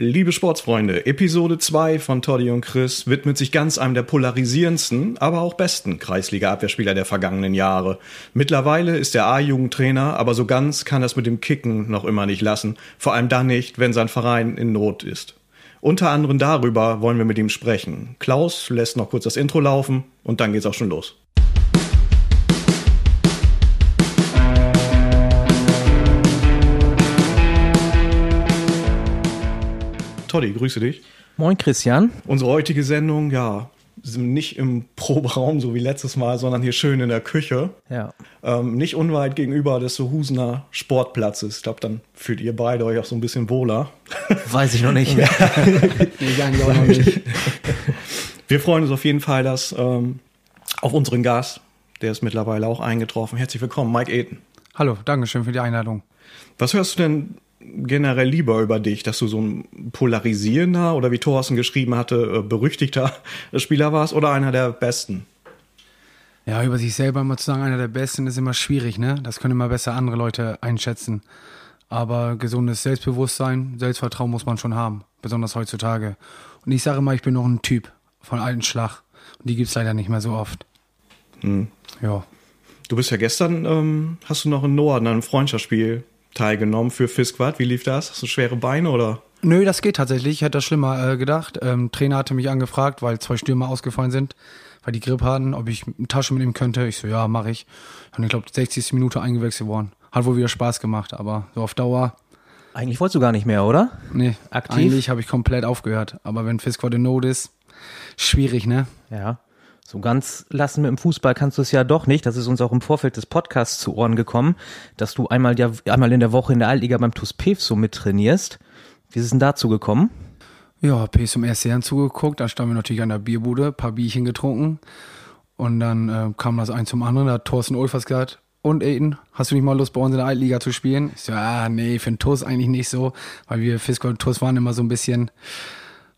Liebe Sportsfreunde, Episode 2 von Toddy und Chris widmet sich ganz einem der polarisierendsten, aber auch besten Kreisliga-Abwehrspieler der vergangenen Jahre. Mittlerweile ist er A-Jugendtrainer, aber so ganz kann das mit dem Kicken noch immer nicht lassen. Vor allem dann nicht, wenn sein Verein in Not ist. Unter anderem darüber wollen wir mit ihm sprechen. Klaus lässt noch kurz das Intro laufen und dann geht's auch schon los. Toddy, grüße dich. Moin Christian. Unsere heutige Sendung, ja, sind nicht im Proberaum, so wie letztes Mal, sondern hier schön in der Küche. Ja. Ähm, nicht unweit gegenüber des Husener Sportplatzes. Ich glaube, dann fühlt ihr beide euch auch so ein bisschen wohler. Weiß ich noch nicht. nee, gar nicht, auch noch nicht. Wir freuen uns auf jeden Fall, dass ähm, auf unseren Gast, der ist mittlerweile auch eingetroffen. Herzlich willkommen, Mike Eden. Hallo, danke schön für die Einladung. Was hörst du denn generell lieber über dich, dass du so ein polarisierender oder wie Thorsten geschrieben hatte, äh, berüchtigter Spieler warst oder einer der besten? Ja, über sich selber mal zu sagen, einer der besten ist immer schwierig, ne? Das können immer besser andere Leute einschätzen. Aber gesundes Selbstbewusstsein, Selbstvertrauen muss man schon haben, besonders heutzutage. Und ich sage immer, ich bin noch ein Typ von alten Schlag. Und die gibt es leider nicht mehr so oft. Hm. Ja. Du bist ja gestern, ähm, hast du noch in Norden einem Freundschaftsspiel teilgenommen für Fisquad. Wie lief das? Hast du schwere Beine oder? Nö, das geht tatsächlich. Ich hätte das schlimmer äh, gedacht. Ähm, Trainer hatte mich angefragt, weil zwei Stürmer ausgefallen sind, weil die Grippe hatten, ob ich eine Tasche mitnehmen könnte. Ich so, ja, mache ich. Und ich glaube, 60. Minute eingewechselt worden. Hat wohl wieder Spaß gemacht, aber so auf Dauer. Eigentlich wolltest du gar nicht mehr, oder? Nee, aktiv. Eigentlich habe ich komplett aufgehört. Aber wenn Fisquad in Not ist, schwierig, ne? Ja. So ganz lassen mit dem Fußball kannst du es ja doch nicht. Das ist uns auch im Vorfeld des Podcasts zu Ohren gekommen, dass du einmal, ja, einmal in der Woche in der Altliga beim TuS Pev so mittrainierst. Wie ist es denn dazu gekommen? Ja, P zum ersten Jahr zugeguckt. Da standen wir natürlich an der Bierbude, paar Bierchen getrunken. Und dann äh, kam das ein zum anderen. Da hat Thorsten Ulfers gesagt, und Aiden, hast du nicht mal Lust, bei uns in der Altliga zu spielen? Ich so, ah, nee, für den TuS eigentlich nicht so, weil wir Fiscal und TuS waren immer so ein bisschen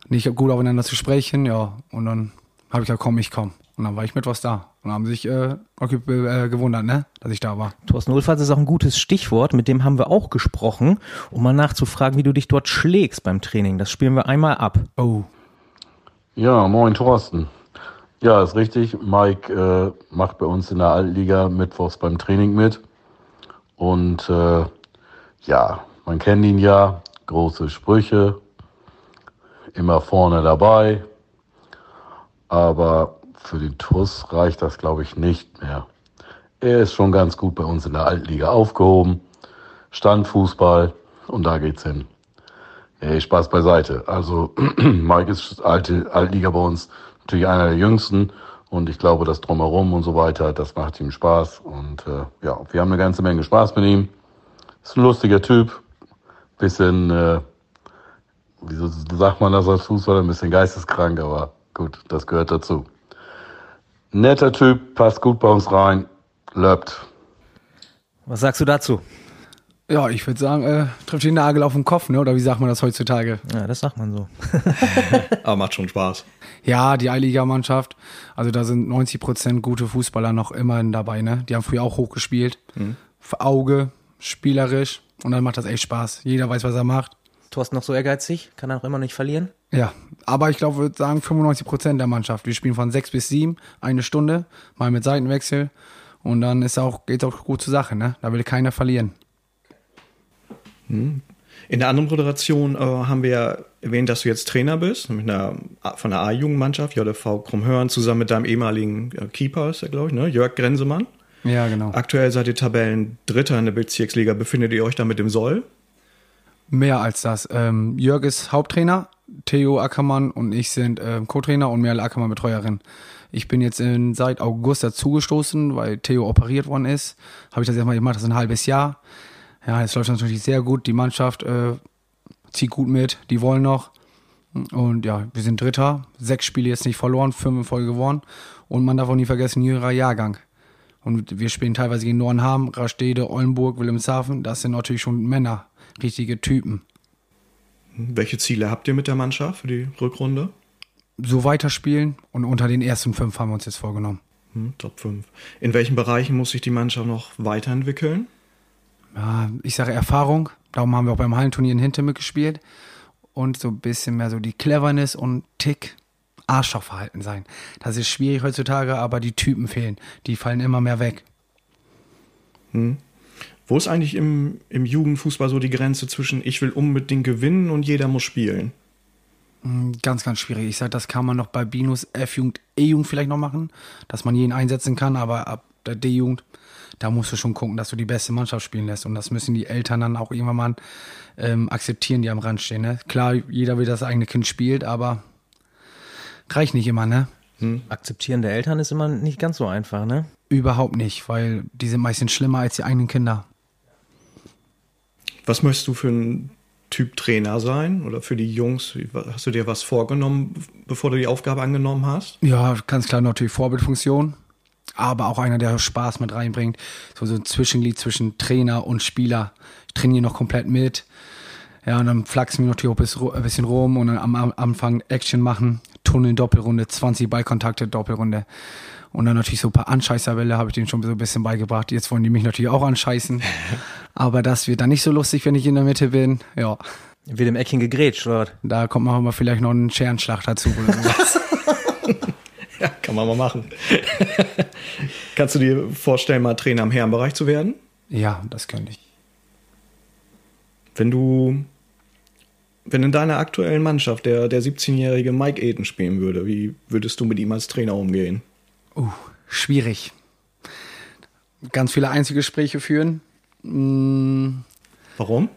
nicht gut aufeinander zu sprechen. Ja, und dann habe ich gesagt, komm, ich komm. Und dann war ich mit was da. Und haben sich äh, äh, gewundert, ne, dass ich da war. Thorsten Ulfers ist auch ein gutes Stichwort. Mit dem haben wir auch gesprochen, um mal nachzufragen, wie du dich dort schlägst beim Training. Das spielen wir einmal ab. Oh. Ja, moin Thorsten. Ja, ist richtig. Mike äh, macht bei uns in der Altliga mittwochs beim Training mit. Und äh, ja, man kennt ihn ja. Große Sprüche. Immer vorne dabei. Aber für den TUS reicht das, glaube ich, nicht mehr. Er ist schon ganz gut bei uns in der Altliga aufgehoben. Standfußball und da geht's hin. Hey, Spaß beiseite. Also Mike ist alte Altliga bei uns natürlich einer der jüngsten und ich glaube, das drumherum und so weiter, das macht ihm Spaß und äh, ja, wir haben eine ganze Menge Spaß mit ihm. Ist ein lustiger Typ, bisschen, äh, wieso sagt man das als Fußballer, ein bisschen geisteskrank, aber gut, das gehört dazu. Netter Typ, passt gut bei uns rein, löbt. Was sagst du dazu? Ja, ich würde sagen, äh, trifft den Nagel auf den Kopf, ne? Oder wie sagt man das heutzutage? Ja, das sagt man so. Aber macht schon Spaß. Ja, die Eiliga-Mannschaft, also da sind 90 Prozent gute Fußballer noch immerhin dabei, ne? Die haben früher auch hochgespielt. Mhm. Für Auge, spielerisch. Und dann macht das echt Spaß. Jeder weiß, was er macht. Thorsten noch so ehrgeizig, kann er auch immer nicht verlieren. Ja, aber ich glaube, würde sagen 95 Prozent der Mannschaft. Wir spielen von sechs bis sieben, eine Stunde, mal mit Seitenwechsel und dann ist auch geht's auch gut zur Sache. Ne, da will keiner verlieren. Hm. In der anderen Moderation äh, haben wir ja erwähnt, dass du jetzt Trainer bist, mit einer, von der A-Jugendmannschaft, JV Krummhörn, zusammen mit deinem ehemaligen äh, Keeper, ist er, glaube ich, ne? Jörg Grenzemann. Ja, genau. Aktuell seid ihr Tabellen Dritter in der Bezirksliga. Befindet ihr euch da mit dem Soll? Mehr als das. Ähm, Jörg ist Haupttrainer, Theo Ackermann und ich sind äh, Co-Trainer und Merle Ackermann Betreuerin. Ich bin jetzt in, seit August dazugestoßen, weil Theo operiert worden ist. Habe ich das erstmal gemacht, das ist ein halbes Jahr. Ja, jetzt läuft natürlich sehr gut. Die Mannschaft äh, zieht gut mit, die wollen noch. Und ja, wir sind Dritter, sechs Spiele jetzt nicht verloren, fünf in Folge gewonnen. Und man darf auch nie vergessen, jüngerer Jahrgang. Und wir spielen teilweise gegen Nornham, Rastede, Ollenburg, Wilhelmshaven. Das sind natürlich schon Männer richtige Typen. Welche Ziele habt ihr mit der Mannschaft für die Rückrunde? So weiterspielen und unter den ersten fünf haben wir uns jetzt vorgenommen. Hm, Top 5. In welchen Bereichen muss sich die Mannschaft noch weiterentwickeln? Ja, ich sage Erfahrung. Darum haben wir auch beim Hallenturnier in Hinter mitgespielt. und so ein bisschen mehr so die Cleverness und Tick Arschlochverhalten sein. Das ist schwierig heutzutage, aber die Typen fehlen. Die fallen immer mehr weg. Wo ist eigentlich im, im Jugendfußball so die Grenze zwischen ich will unbedingt gewinnen und jeder muss spielen? Ganz, ganz schwierig. Ich sage, das kann man noch bei Binus F-Jugend, E-Jugend vielleicht noch machen, dass man jeden einsetzen kann, aber ab der D-Jugend, da musst du schon gucken, dass du die beste Mannschaft spielen lässt. Und das müssen die Eltern dann auch irgendwann mal ähm, akzeptieren, die am Rand stehen. Ne? Klar, jeder will, dass das eigene Kind spielt, aber reicht nicht immer, ne? Akzeptieren der Eltern ist immer nicht ganz so einfach, ne? Überhaupt nicht, weil die sind meistens schlimmer als die eigenen Kinder. Was möchtest du für ein Typ Trainer sein oder für die Jungs? Hast du dir was vorgenommen, bevor du die Aufgabe angenommen hast? Ja, ganz klar natürlich Vorbildfunktion, aber auch einer, der Spaß mit reinbringt. So, so ein Zwischenglied zwischen Trainer und Spieler. Ich trainiere noch komplett mit. Ja, und dann flachsen wir natürlich auch ein bisschen rum und dann am, am Anfang Action machen. Tunnel, Doppelrunde, 20 Ballkontakte, Doppelrunde. Und dann natürlich so ein paar Anscheißerbälle habe ich denen schon so ein bisschen beigebracht. Jetzt wollen die mich natürlich auch anscheißen. Aber das wird dann nicht so lustig, wenn ich in der Mitte bin. Ja, Wird im Eckchen gegrätscht, oder? da kommt man mal vielleicht noch einen Scherenschlag dazu oder sowas. Ja, kann man mal machen. Kannst du dir vorstellen, mal Trainer im Herrenbereich zu werden? ja, das könnte ich. Wenn du, wenn in deiner aktuellen Mannschaft der, der 17-jährige Mike Eden spielen würde, wie würdest du mit ihm als Trainer umgehen? Uh, schwierig. Ganz viele Einzelgespräche führen. Mm, Warum?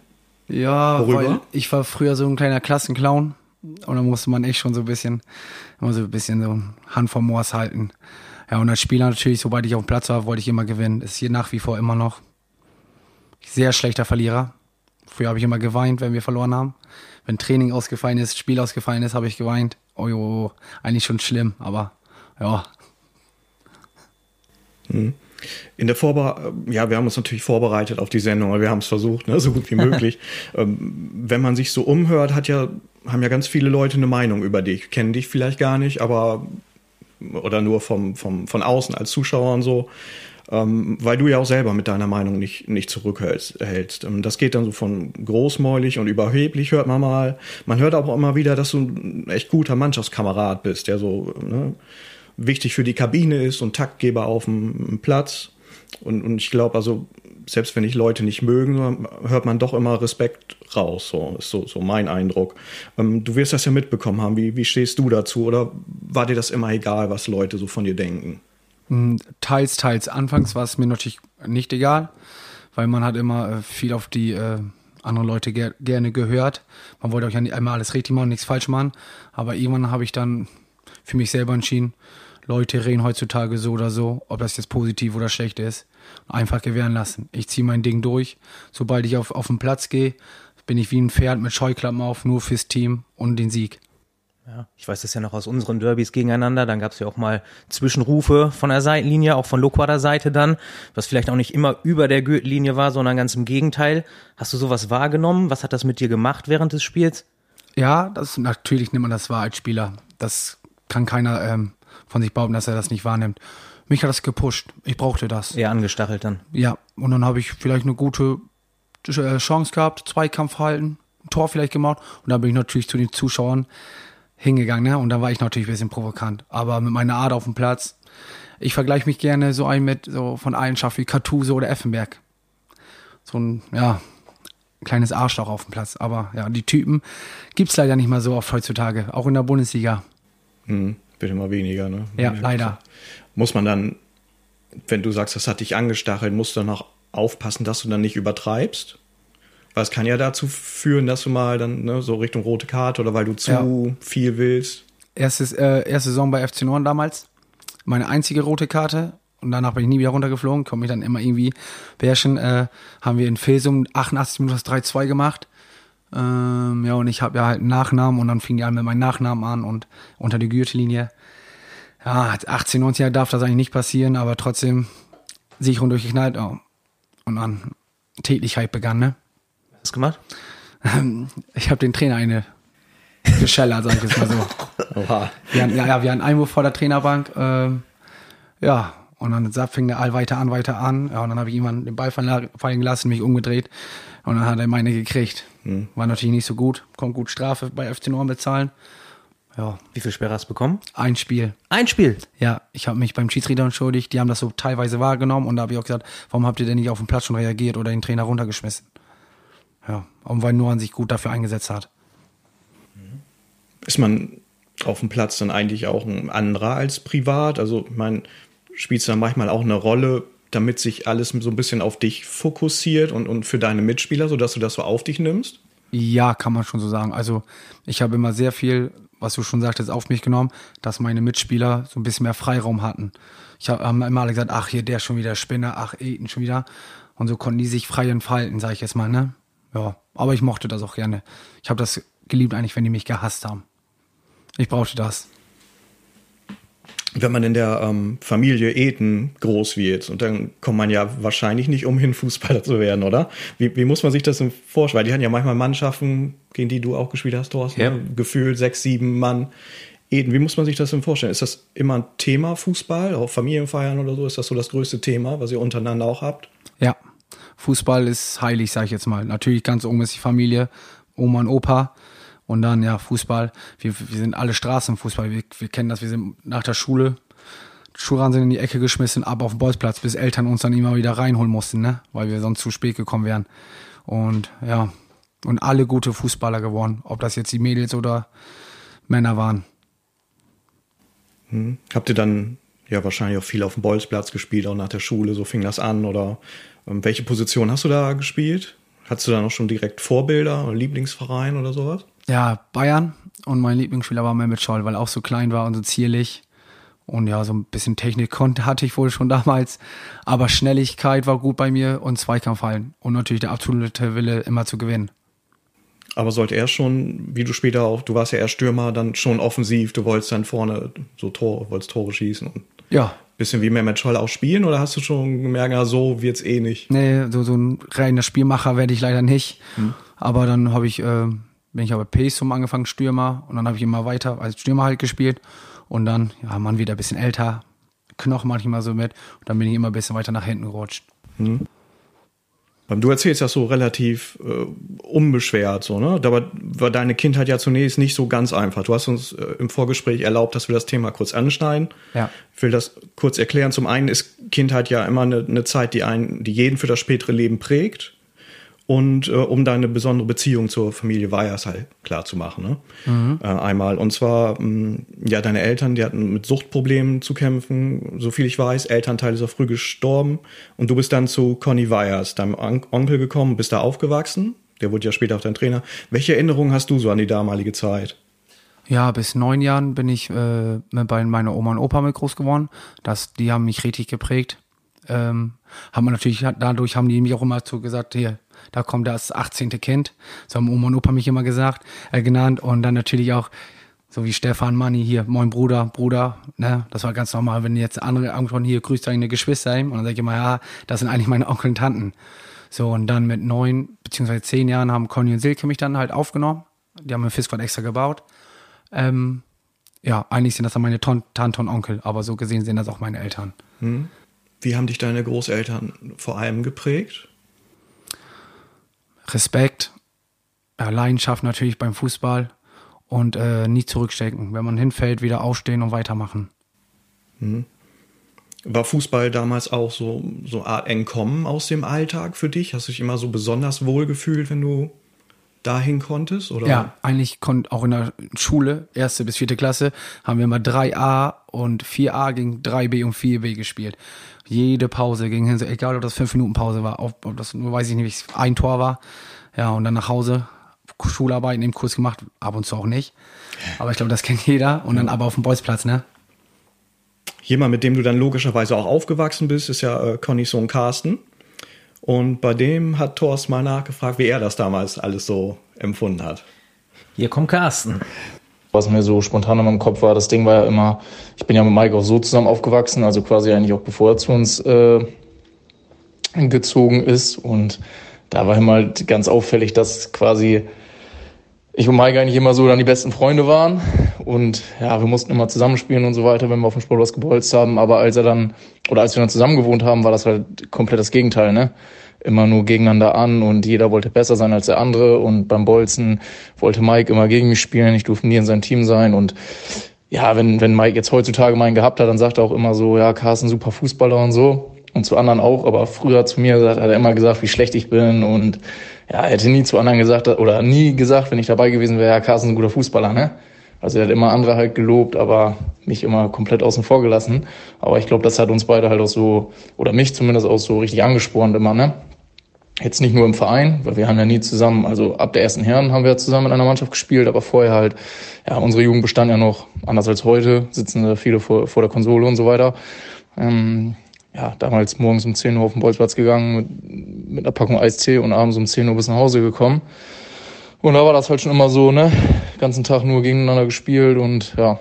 ja, Worüber? weil ich war früher so ein kleiner Klassenclown und da musste man echt schon so ein bisschen, immer so ein bisschen so Hand vom Moors halten. Ja, und als Spieler natürlich, sobald ich auf dem Platz war, wollte ich immer gewinnen. Ist hier nach wie vor immer noch. Sehr schlechter Verlierer. Früher habe ich immer geweint, wenn wir verloren haben. Wenn Training ausgefallen ist, Spiel ausgefallen ist, habe ich geweint. Oh, jo, eigentlich schon schlimm, aber ja, In der Vorbereitung, ja, wir haben uns natürlich vorbereitet auf die Sendung, aber wir haben es versucht, ne, so gut wie möglich. ähm, wenn man sich so umhört, hat ja, haben ja ganz viele Leute eine Meinung über dich, kennen dich vielleicht gar nicht, aber oder nur vom, vom, von außen als Zuschauer und so, ähm, weil du ja auch selber mit deiner Meinung nicht, nicht zurückhältst. hältst. Ähm, Das geht dann so von großmäulig und überheblich, hört man mal. Man hört auch immer wieder, dass du ein echt guter Mannschaftskamerad bist, der so ne, wichtig für die Kabine ist und Taktgeber auf dem Platz. Und, und ich glaube, also, selbst wenn ich Leute nicht mögen, hört man doch immer Respekt raus. So ist so, so mein Eindruck. Ähm, du wirst das ja mitbekommen haben. Wie, wie stehst du dazu? Oder war dir das immer egal, was Leute so von dir denken? Mm, Teils, teils. Anfangs war es mir natürlich nicht egal, weil man hat immer äh, viel auf die äh, anderen Leute ger gerne gehört. Man wollte auch ja nicht einmal alles richtig machen, nichts falsch machen. Aber irgendwann habe ich dann für mich selber entschieden, Leute reden heutzutage so oder so, ob das jetzt positiv oder schlecht ist, einfach gewähren lassen. Ich ziehe mein Ding durch. Sobald ich auf, auf den Platz gehe, bin ich wie ein Pferd mit Scheuklappen auf, nur fürs Team und den Sieg. Ja, ich weiß das ja noch aus unseren Derbys gegeneinander. Dann gab es ja auch mal Zwischenrufe von der Seitenlinie, auch von Loquader Seite dann, was vielleicht auch nicht immer über der Gürtellinie war, sondern ganz im Gegenteil. Hast du sowas wahrgenommen? Was hat das mit dir gemacht während des Spiels? Ja, das natürlich nimmt man das wahr als Spieler. Das kann keiner ähm, von sich behaupten, dass er das nicht wahrnimmt. Mich hat das gepusht. Ich brauchte das. Eher angestachelt dann. Ja, und dann habe ich vielleicht eine gute äh, Chance gehabt, Zweikampf halten, ein Tor vielleicht gemacht. Und dann bin ich natürlich zu den Zuschauern hingegangen, ne? Und da war ich natürlich ein bisschen provokant. Aber mit meiner Art auf dem Platz, ich vergleiche mich gerne so ein mit so von Eigenschaften wie Kartuse oder Effenberg. So ein, ja, kleines Arschloch auf dem Platz. Aber ja, die Typen gibt's leider nicht mal so oft heutzutage, auch in der Bundesliga. Hm, wird immer weniger, ne? Ja, leider. Muss man dann, wenn du sagst, das hat dich angestachelt, musst du dann auch aufpassen, dass du dann nicht übertreibst? Weil es kann ja dazu führen, dass du mal dann ne, so Richtung rote Karte oder weil du zu Ja. viel willst. Erstes, äh, erste Saison bei FC Norden damals. Meine einzige rote Karte. Und danach bin ich nie wieder runtergeflogen. Konnte mich dann immer irgendwie beherrschen. Äh, haben wir in Fesum 88 Minuten das 3-2 gemacht. Ähm, ja, und ich habe ja halt einen Nachnamen und dann fing die an mit meinem Nachnamen an und unter die Gürtellinie. Ja, 18, 19 Jahre darf das eigentlich nicht passieren, aber trotzdem Sicherung durchgeknallt. Oh. Und dann Tätigkeit begann, ne? Du gemacht? Ich habe den Trainer eine geschellert, sag ich jetzt mal so. Oha. Wir hatten, ja, ja, wir hatten Einwurf vor der Trainerbank. Ähm, ja, und dann fing der All weiter an, weiter an. Ja, und dann habe ich jemanden den Ball fallen fallen gelassen, mich umgedreht. Und dann hat er meine gekriegt. War natürlich nicht so gut. Konnte gut Strafe bei FC Norden bezahlen. Ja, Wie viel Sperre hast du bekommen? ein Spiel. Ein Spiel. Ja, ich habe mich beim Schiedsrichter entschuldigt. Die haben das so teilweise wahrgenommen und da habe ich auch gesagt, warum habt ihr denn nicht auf dem Platz schon reagiert oder den Trainer runtergeschmissen? Ja, und weil Noran sich gut dafür eingesetzt hat. Ist man auf dem Platz dann eigentlich auch ein anderer als privat? Also, ich meine, spielst du dann manchmal auch eine Rolle, damit sich alles so ein bisschen auf dich fokussiert und, und für deine Mitspieler, sodass du das so auf dich nimmst? Ja, kann man schon so sagen. Also ich habe immer sehr viel, was du schon sagtest, auf mich genommen, dass meine Mitspieler so ein bisschen mehr Freiraum hatten. Ich habe hab immer alle gesagt, ach hier, der schon wieder Spinner, ach Eten schon wieder. Und so konnten die sich frei entfalten, sage ich jetzt mal, ne? Ja, aber ich mochte das auch gerne. Ich habe das geliebt eigentlich, wenn die mich gehasst haben. Ich brauchte das. Wenn man in der ähm, Familie Eten groß wird, und dann kommt man ja wahrscheinlich nicht umhin, Fußballer zu werden, oder? Wie, wie muss man sich das denn vorstellen? Weil die hatten ja manchmal Mannschaften, gegen die du auch gespielt hast, Thorsten, Ja. gefühlt sechs, sieben Mann. Eden, wie muss man sich das denn vorstellen? Ist das immer ein Thema Fußball, auch Familienfeiern oder so? Ist das so das größte Thema, was ihr untereinander auch habt? Ja, Fußball ist heilig, sage ich jetzt mal. Natürlich ganz oben ist die Familie, Oma und Opa. Und dann, ja, Fußball. Wir, wir sind alle Straßenfußball. Wir, wir kennen das. Wir sind nach der Schule, Schulran sind in die Ecke geschmissen, ab auf den Bolzplatz, bis Eltern uns dann immer wieder reinholen mussten, ne? Weil wir sonst zu spät gekommen wären. Und ja, und alle gute Fußballer geworden. Ob das jetzt die Mädels oder Männer waren. Habt ihr dann ja wahrscheinlich auch viel auf dem Bolzplatz gespielt, auch nach der Schule, so fing das an? Oder ähm, welche Position hast du da gespielt? Hattest du da noch schon direkt Vorbilder oder Lieblingsverein oder sowas? Ja, Bayern. Und mein Lieblingsspieler war Mehmet Scholl, weil er auch so klein war und so zierlich. Und ja, so ein bisschen Technik konnte, hatte ich wohl schon damals. Aber Schnelligkeit war gut bei mir und Zweikampfhallen. Und natürlich der absolute Wille, immer zu gewinnen. Aber sollte er schon, wie du später auch, du warst ja eher Stürmer, dann schon offensiv, du wolltest dann vorne so Tore, wolltest Tore schießen und Ja, bisschen wie Mehmet Scholl auch spielen oder hast du schon gemerkt, ja, so wird's eh nicht? nee, so, so ein reiner Spielmacher werde ich leider nicht. Aber dann habe ich, äh, bin ich aber Pace angefangen, Stürmer. Und dann habe ich immer weiter als Stürmer halt gespielt. Und dann, ja, man wieder ein bisschen älter, Knochen manchmal so mit. Und dann bin ich immer ein bisschen weiter nach hinten gerutscht. Ähm, Du erzählst das so relativ äh, unbeschwert, so, ne? Aber war deine Kindheit ja zunächst nicht so ganz einfach. Du hast uns äh, im Vorgespräch erlaubt, dass wir das Thema kurz anschneiden. Ja. Ich will das kurz erklären. Zum einen ist Kindheit ja immer eine, eine Zeit, die einen, die jeden für das spätere Leben prägt. Und äh, um deine besondere Beziehung zur Familie Weyers halt klar zu machen. Ne? Äh, einmal. Und zwar, mh, ja, deine Eltern, die hatten mit Suchtproblemen zu kämpfen, so viel ich weiß. Elternteil ist auch früh gestorben. Und du bist dann zu Conny Weyers, deinem On Onkel gekommen, bist da aufgewachsen. Der wurde ja später auch dein Trainer. Welche Erinnerungen hast du so an die damalige Zeit? Ja, bis neun Jahren bin ich äh, bei meiner Oma und Opa mit groß geworden. Das, die haben mich richtig geprägt. Ähm, haben natürlich, dadurch haben die mich auch immer so gesagt, hier, da kommt das 18. Kind. So haben Oma und Opa mich immer gesagt, äh, genannt. Und dann natürlich auch, so wie Stefan Manni hier, moin Bruder, Bruder, ne, das war ganz normal, wenn jetzt andere angesprochen, hier, grüßt deine Geschwister hin. Und dann sage ich immer, ja, das sind eigentlich meine Onkel und Tanten. So, und dann mit neun, beziehungsweise zehn Jahren haben Conny und Silke mich dann halt aufgenommen. Die haben einen Fiskord extra gebaut. Ähm, ja, eigentlich sind das dann meine Ton Tante und Onkel, aber so gesehen sind das auch meine Eltern. Wie haben dich deine Großeltern vor allem geprägt? Respekt, Leidenschaft natürlich beim Fußball und äh, nie zurückstecken. Wenn man hinfällt, wieder aufstehen und weitermachen. War Fußball damals auch so, so eine Art Entkommen aus dem Alltag für dich? Hast du dich immer so besonders wohl gefühlt, wenn du dahin konntest? Oder? Ja, eigentlich konnte auch in der Schule, erste bis vierte Klasse, haben wir immer 3a und 4a gegen 3b und 4b gespielt. Jede Pause ging hin, so egal ob das 5 Minuten Pause war, ob, ob das nur weiß ich nicht, ein Tor war. Ja, und dann nach Hause, Schularbeiten im Kurs gemacht, ab und zu auch nicht. Aber ich glaube, das kennt jeder. Und dann aber auf dem Bolzplatz, ne? Jemand, mit dem du dann logischerweise auch aufgewachsen bist, ist ja äh, Connys Sohn Carsten. Und bei dem hat Thorst mal nachgefragt, wie er das damals alles so empfunden hat. Hier kommt Carsten. Was mir so spontan in meinem Kopf war, das Ding war ja immer, ich bin ja mit Mike auch so zusammen aufgewachsen, also quasi eigentlich auch bevor er zu uns äh, gezogen ist. Und da war ihm halt ganz auffällig, dass quasi ich und Mike eigentlich immer so dann die besten Freunde waren. Und ja, wir mussten immer zusammenspielen und so weiter, wenn wir auf dem Sportplatz gebolzt haben. Aber als er dann, oder als wir dann zusammen gewohnt haben, war das halt komplett das Gegenteil, ne? Immer nur gegeneinander an und jeder wollte besser sein als der andere und beim Bolzen wollte Mike immer gegen mich spielen, ich durfte nie in seinem Team sein und ja, wenn, wenn Mike jetzt heutzutage meinen gehabt hat, dann sagt er auch immer so, ja, Carsten, super Fußballer und so und zu anderen auch, aber früher zu mir hat er immer gesagt, wie schlecht ich bin und ja, er hätte nie zu anderen gesagt oder nie gesagt, wenn ich dabei gewesen wäre, ja, Carsten ist ein guter Fußballer, ne? Also er hat immer andere halt gelobt, aber mich immer komplett außen vor gelassen. Aber ich glaube, das hat uns beide halt auch so, oder mich zumindest auch so richtig angespornt immer, ne? Jetzt nicht nur im Verein, weil wir haben ja nie zusammen, also ab der ersten Herren haben wir zusammen in einer Mannschaft gespielt, aber vorher halt, ja, unsere Jugend bestand ja noch anders als heute, sitzen da viele vor, vor der Konsole und so weiter. Ähm, ja, damals morgens um 10 Uhr auf den Bolzplatz gegangen mit, mit einer Packung Eistee und abends um 10 Uhr bis nach Hause gekommen. Und da war das halt schon immer so, ne? Ganzen Tag nur gegeneinander gespielt und ja,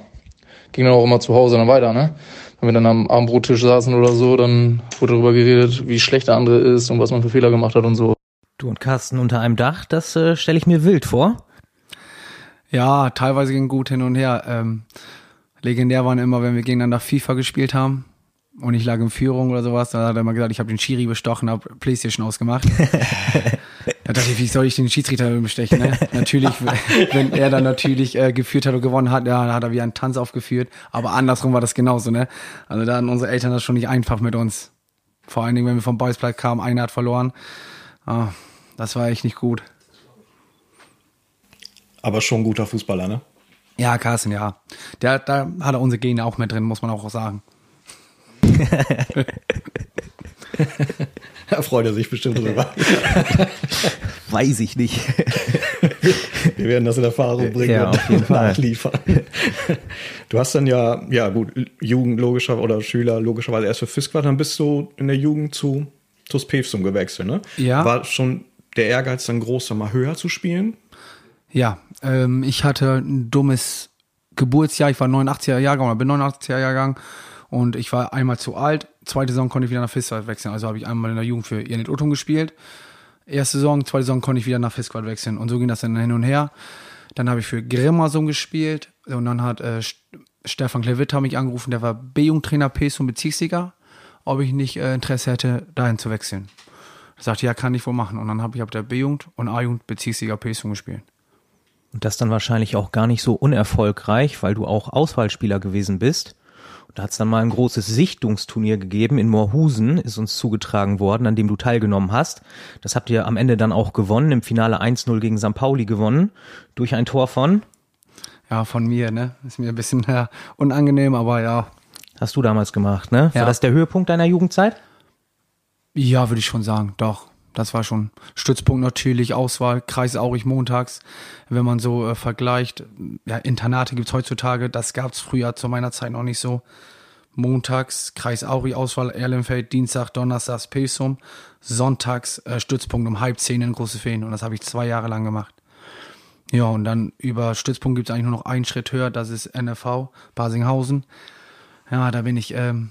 ging dann auch immer zu Hause dann weiter, ne? Wenn wir dann am Abendbrottisch saßen oder so, dann wurde darüber geredet, wie schlecht der andere ist und was man für Fehler gemacht hat und so. Du und Carsten unter einem Dach, das äh, stelle ich mir wild vor. Ja, teilweise ging gut hin und her. Ähm, legendär waren immer, wenn wir gegeneinander FIFA gespielt haben und ich lag in Führung oder sowas, dann hat er immer gesagt, ich habe den Schiri bestochen, habe Playstation ausgemacht. da dachte ich, wie soll ich den Schiedsrichter bestechen? Ne? natürlich, wenn er dann natürlich äh, geführt hat und gewonnen hat, ja, dann hat er wie einen Tanz aufgeführt. Aber andersrum war das genauso, ne? Also da hatten unsere Eltern das schon nicht einfach mit uns. Vor allen Dingen, wenn wir vom Boysplat kamen, einer hat verloren. Ah, das war echt nicht gut. Aber schon ein guter Fußballer, ne? Ja, Carsten, ja. Der, da hat er unsere Gene auch mit drin, muss man auch sagen. da freut er sich bestimmt drüber. Weiß ich nicht. Wir werden das in Erfahrung bringen ja, und auf jeden Fall. nachliefern. Du hast dann ja, ja gut, Jugend logischer oder Schüler logischerweise erst für Fiskwa, dann bist du in der Jugend zu TuS Pevsum gewechselt, ne? Ja. War schon der Ehrgeiz dann groß, mal höher zu spielen? Ja, ähm, ich hatte ein dummes Geburtsjahr, ich war 89er Jahrgang oder bin 89er Jahrgang und ich war einmal zu alt. Zweite Saison konnte ich wieder nach Fiskwald wechseln. Also habe ich einmal in der Jugend für Janet Uttung gespielt. Erste Saison, zweite Saison konnte ich wieder nach Fiskwald wechseln. Und so ging das dann hin und her. Dann habe ich für Grimmersum gespielt. Und dann hat äh, Stefan Klewitter mich angerufen, der war B-Jugendtrainer PSU Bezirksliga, ob ich nicht äh, Interesse hätte, dahin zu wechseln. Er sagte, ja, kann ich wohl machen. Und dann habe ich ab der B-Jugend und A-Jugend Bezirksliga PSU gespielt. Und das dann wahrscheinlich auch gar nicht so unerfolgreich, weil du auch Auswahlspieler gewesen bist. Da hat es dann mal ein großes Sichtungsturnier gegeben in Moorhusen, ist uns zugetragen worden, an dem du teilgenommen hast. Das habt ihr am Ende dann auch gewonnen, im Finale 1-0 gegen St. Pauli gewonnen, durch ein Tor von? Ja, von mir, ne? Ist mir ein bisschen ja, unangenehm, aber ja. Hast du damals gemacht, ne? Ja. War das der Höhepunkt deiner Jugendzeit? Ja, würde ich schon sagen, doch. Das war schon Stützpunkt natürlich, Auswahl, Kreis Aurich montags. Wenn man so äh, vergleicht, ja, Internate gibt's heutzutage, das gab's früher zu meiner Zeit noch nicht so. Montags Kreis Aurich, Auswahl Erlenfeld, Dienstag, Donnerstags Pesum, Sonntags äh, Stützpunkt um halb zehn in Große Feen und das habe ich zwei Jahre lang gemacht. Ja, und dann über Stützpunkt gibt's eigentlich nur noch einen Schritt höher, das ist NFV, Basinghausen. Ja, da bin ich ähm,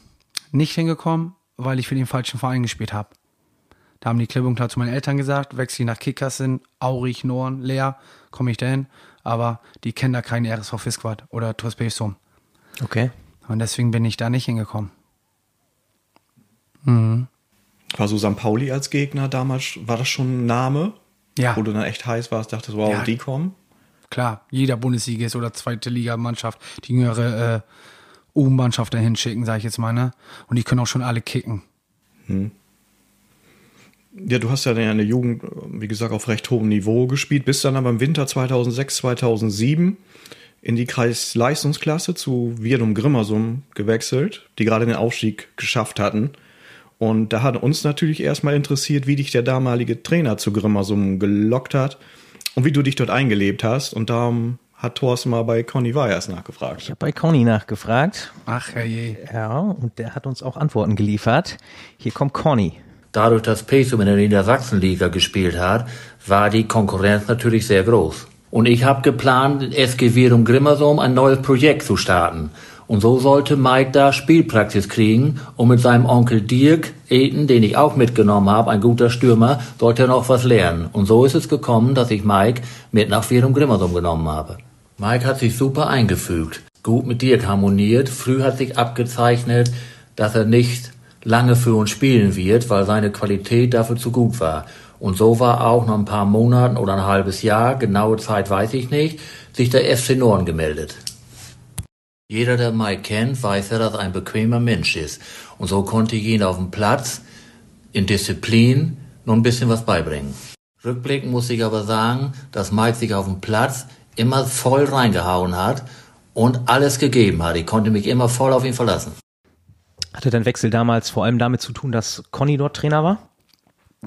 nicht hingekommen, weil ich für den falschen Verein gespielt habe. Da haben die klipp und klar zu meinen Eltern gesagt, wechsle ich nach Kickersen, Aurich, Norn, Leer, komme ich dahin. Aber die kennen da keinen RSV Fisquad oder TuS Pesum. Okay. Und deswegen bin ich da nicht hingekommen. War so St. Pauli als Gegner damals, war das schon ein Name? Ja. Wo du dann echt heiß warst, dachtest, wow, Ja. die kommen? Klar, jeder Bundesliga oder zweite Liga-Mannschaft, die jüngere äh, U-Mannschaft dahin schicken, sage ich jetzt mal, ne? Und die können auch schon alle kicken. Ja, du hast ja in der Jugend, wie gesagt, auf recht hohem Niveau gespielt, bist dann aber im Winter 2006, 2007 in die Kreisleistungsklasse zu Virdum Grimmersum gewechselt, die gerade den Aufstieg geschafft hatten. Und da hat uns natürlich erstmal interessiert, wie dich der damalige Trainer zu Grimmersum gelockt hat und wie du dich dort eingelebt hast. Und darum hat Thorsten mal bei Conny Weyers nachgefragt. Ich habe bei Conny nachgefragt. Ach, herrje. Ja, und der hat uns auch Antworten geliefert. Hier kommt Conny. Dadurch, dass Pesum in der Niedersachsenliga gespielt hat, war die Konkurrenz natürlich sehr groß. Und ich habe geplant, SG Virum Grimmersum ein neues Projekt zu starten. Und so sollte Mike da Spielpraxis kriegen und mit seinem Onkel Dirk Eten, den ich auch mitgenommen habe, ein guter Stürmer, sollte er noch was lernen. Und so ist es gekommen, dass ich Mike mit nach Virum Grimmersum genommen habe. Mike hat sich super eingefügt, gut mit Dirk harmoniert. Früh hat sich abgezeichnet, dass er nicht lange für uns spielen wird, weil seine Qualität dafür zu gut war. Und so war auch nach ein paar Monaten oder ein halbes Jahr, genaue Zeit weiß ich nicht, sich der FC Norden gemeldet. Jeder, der Mike kennt, weiß ja, dass er ein bequemer Mensch ist. Und so konnte ich ihn auf dem Platz in Disziplin noch ein bisschen was beibringen. Rückblickend muss ich aber sagen, dass Mike sich auf dem Platz immer voll reingehauen hat und alles gegeben hat. Ich konnte mich immer voll auf ihn verlassen. Hatte dein Wechsel damals vor allem damit zu tun, dass Conny dort Trainer war?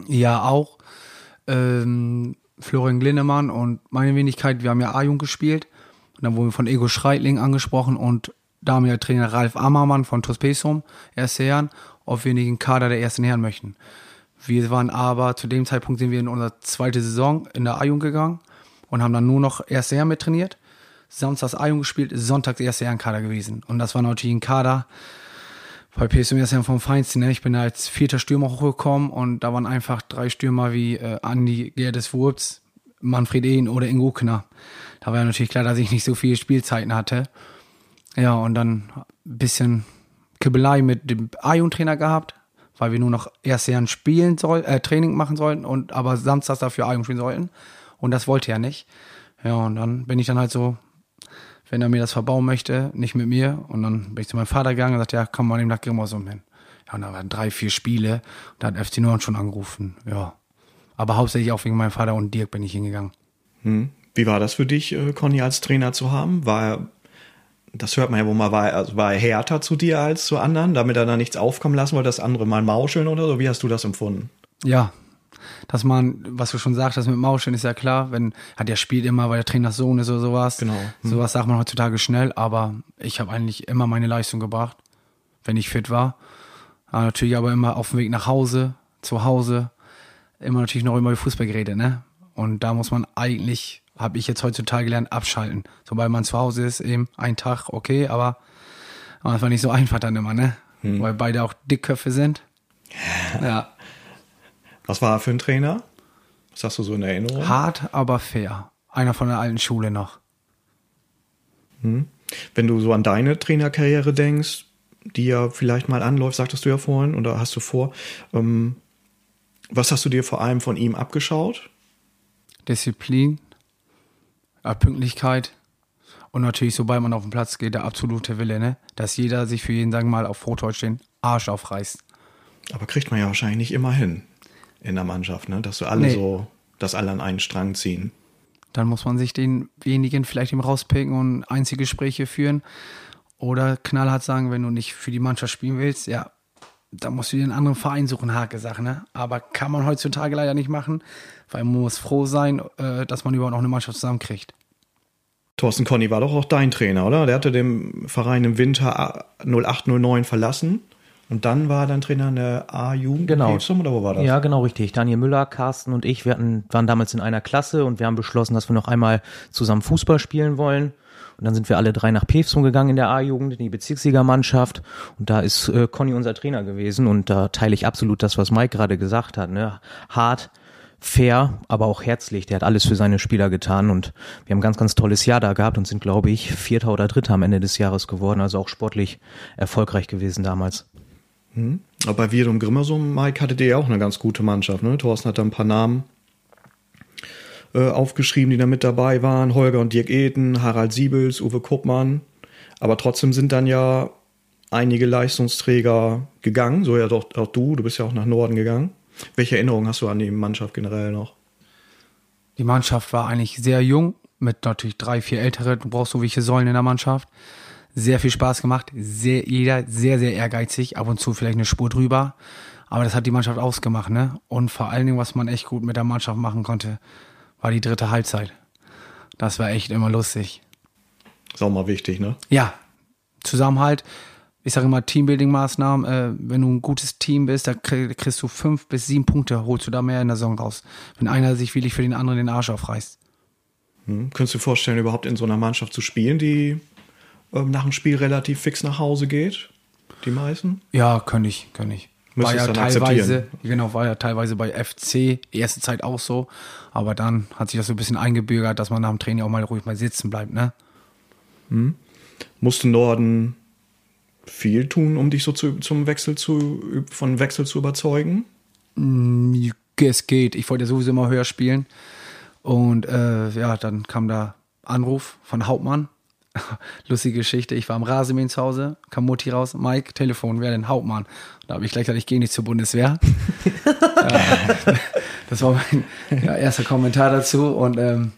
Ja, auch. Ähm, Florian Glinnemann und meine Wenigkeit, wir haben ja A-Jung gespielt. Und dann wurden wir von Ego Schreitling angesprochen und damaliger Trainer Ralf Ammermann von TuS Pesum, erste Herren, ob wir nicht den Kader der ersten Herren möchten. Wir waren aber, zu dem Zeitpunkt sind wir in unsere zweite Saison in der A-Jung gegangen und haben dann nur noch erste Herren mit trainiert. Samstags A-Jung gespielt, sonntags erste Herren-Kader gewesen. Und das war natürlich ein Kader, bei PSM ist ja vom Feinsten, ne? Ich bin da als vierter Stürmer hochgekommen und da waren einfach drei Stürmer wie äh, Andi Gerdes Wurz, Manfred Ehn oder Ingo Kner. Da war ja natürlich klar, dass ich nicht so viele Spielzeiten hatte. Ja, und dann ein bisschen Kibbelei mit dem A-Jung-Trainer gehabt, weil wir nur noch erst Jahren spielen soll, äh, Training machen sollten und aber samstags dafür A-Jung spielen sollten. Und das wollte er nicht. Ja, und dann bin ich dann halt so wenn er mir das verbauen möchte, nicht mit mir. Und dann bin ich zu meinem Vater gegangen und sagte, ja, komm mal eben nach Grimmersum hin. Ja, und da waren drei, vier Spiele und da hat FC Norden schon angerufen. Ja. Aber hauptsächlich auch wegen meinem Vater und Dirk bin ich hingegangen. Hm. Wie war das für dich, äh, Conny, als Trainer zu haben? War er, das hört man ja wo mal, war er, also war er härter zu dir als zu anderen, damit er da nichts aufkommen lassen wollte, dass andere mal mauscheln oder so? Wie hast du das empfunden? Ja, dass man, was du schon sagst, das mit Mauschen ist ja klar, wenn, hat der spielt immer, weil der Trainer Sohn ist oder sowas. Genau. Hm. Sowas sagt man heutzutage schnell, aber ich habe eigentlich immer meine Leistung gebracht, wenn ich fit war. Aber natürlich aber immer auf dem Weg nach Hause, zu Hause, immer natürlich noch über die Fußballgeräte, ne? Und da muss man eigentlich, habe ich jetzt heutzutage gelernt, abschalten. Sobald man zu Hause ist, eben ein Tag, okay, aber, das war nicht so einfach dann immer, ne? Hm. Weil beide auch Dickköpfe sind. Ja. Was war er für ein Trainer? Was hast du so in Erinnerung? Hart, aber fair. Einer von der alten Schule noch. Hm. Wenn du so an deine Trainerkarriere denkst, die ja vielleicht mal anläuft, sagtest du ja vorhin, oder hast du vor, ähm, was hast du dir vor allem von ihm abgeschaut? Disziplin, Pünktlichkeit und natürlich, sobald man auf den Platz geht, der absolute Wille, ne? dass jeder sich für jeden, sagen wir mal, auf Rotdeutsch den Arsch aufreißt. Aber kriegt man ja wahrscheinlich nicht immer hin in der Mannschaft, ne? Dass du alle nee. so, dass alle an einen Strang ziehen. Dann muss man sich denjenigen vielleicht eben rauspicken und Einzelgespräche führen. Oder knallhart sagen, wenn du nicht für die Mannschaft spielen willst, ja, dann musst du dir einen anderen Verein suchen, hake Sache, ne? Aber kann man heutzutage leider nicht machen, weil man muss froh sein, äh, dass man überhaupt noch eine Mannschaft zusammenkriegt. Thorsten Conny war doch auch dein Trainer, oder? Der hatte den Verein im Winter 0809 verlassen und dann war dein Trainer in der A-Jugend genau. oder wo war das? Ja, genau, richtig. Daniel Müller, Carsten und ich, wir hatten, waren damals in einer Klasse und wir haben beschlossen, dass wir noch einmal zusammen Fußball spielen wollen. Und dann sind wir alle drei nach Pevsum gegangen in der A-Jugend, in die Bezirksligamannschaft. Und da ist äh, Conny unser Trainer gewesen. Und da teile ich absolut das, was Mike gerade gesagt hat. Ne? Hart, fair, aber auch herzlich. Der hat alles für seine Spieler getan. Und wir haben ein ganz, ganz tolles Jahr da gehabt und sind, glaube ich, Vierter oder Dritter am Ende des Jahres geworden. Also auch sportlich erfolgreich gewesen damals. Hm. Aber bei Virum Grimmersum, Mike, hattet ihr ja auch eine ganz gute Mannschaft. Ne? Thorsten hat da ein paar Namen äh, aufgeschrieben, die da mit dabei waren. Holger und Dirk Eden, Harald Siebels, Uwe Kuppmann. Aber trotzdem sind dann ja einige Leistungsträger gegangen. So ja doch auch du, du bist ja auch nach Norden gegangen. Welche Erinnerungen hast du an die Mannschaft generell noch? Die Mannschaft war eigentlich sehr jung, mit natürlich drei, vier Ältere. Du brauchst so welche Säulen in der Mannschaft sehr viel Spaß gemacht. Sehr, jeder sehr, sehr ehrgeizig, ab und zu vielleicht eine Spur drüber. Aber das hat die Mannschaft ausgemacht, ne? Und vor allen Dingen, was man echt gut mit der Mannschaft machen konnte, war die dritte Halbzeit. Das war echt immer lustig. Ist auch mal wichtig, ne? Ja. Zusammenhalt. Ich sage immer Teambuilding-Maßnahmen. Äh, wenn du ein gutes Team bist, da kriegst du fünf bis sieben Punkte, holst du da mehr in der Saison raus. Wenn einer sich wirklich für den anderen den Arsch aufreißt. Hm. Könntest du dir vorstellen, überhaupt in so einer Mannschaft zu spielen, die ähm, nach dem Spiel relativ fix nach Hause geht? Die meisten? Ja, kann ich, kann ich. War ja teilweise, genau, war ja teilweise bei FC erste Zeit auch so, aber dann hat sich das so ein bisschen eingebürgert, dass man nach dem Training auch mal ruhig mal sitzen bleibt, ne? Hm. Musste Norden viel tun, um dich so zu, zum Wechsel zu, von Wechsel zu überzeugen? Es geht. Ich wollte ja sowieso immer höher spielen. Und äh, ja, dann kam da Anruf von Hauptmann. Lustige Geschichte. Ich war am Rasenmähen zu Hause, kam Mutti raus, Mike, Telefon, wer denn Hauptmann? Da habe ich gleich gesagt, ich gehe nicht zur Bundeswehr. ja, das war mein ja, erster Kommentar dazu. Und ähm,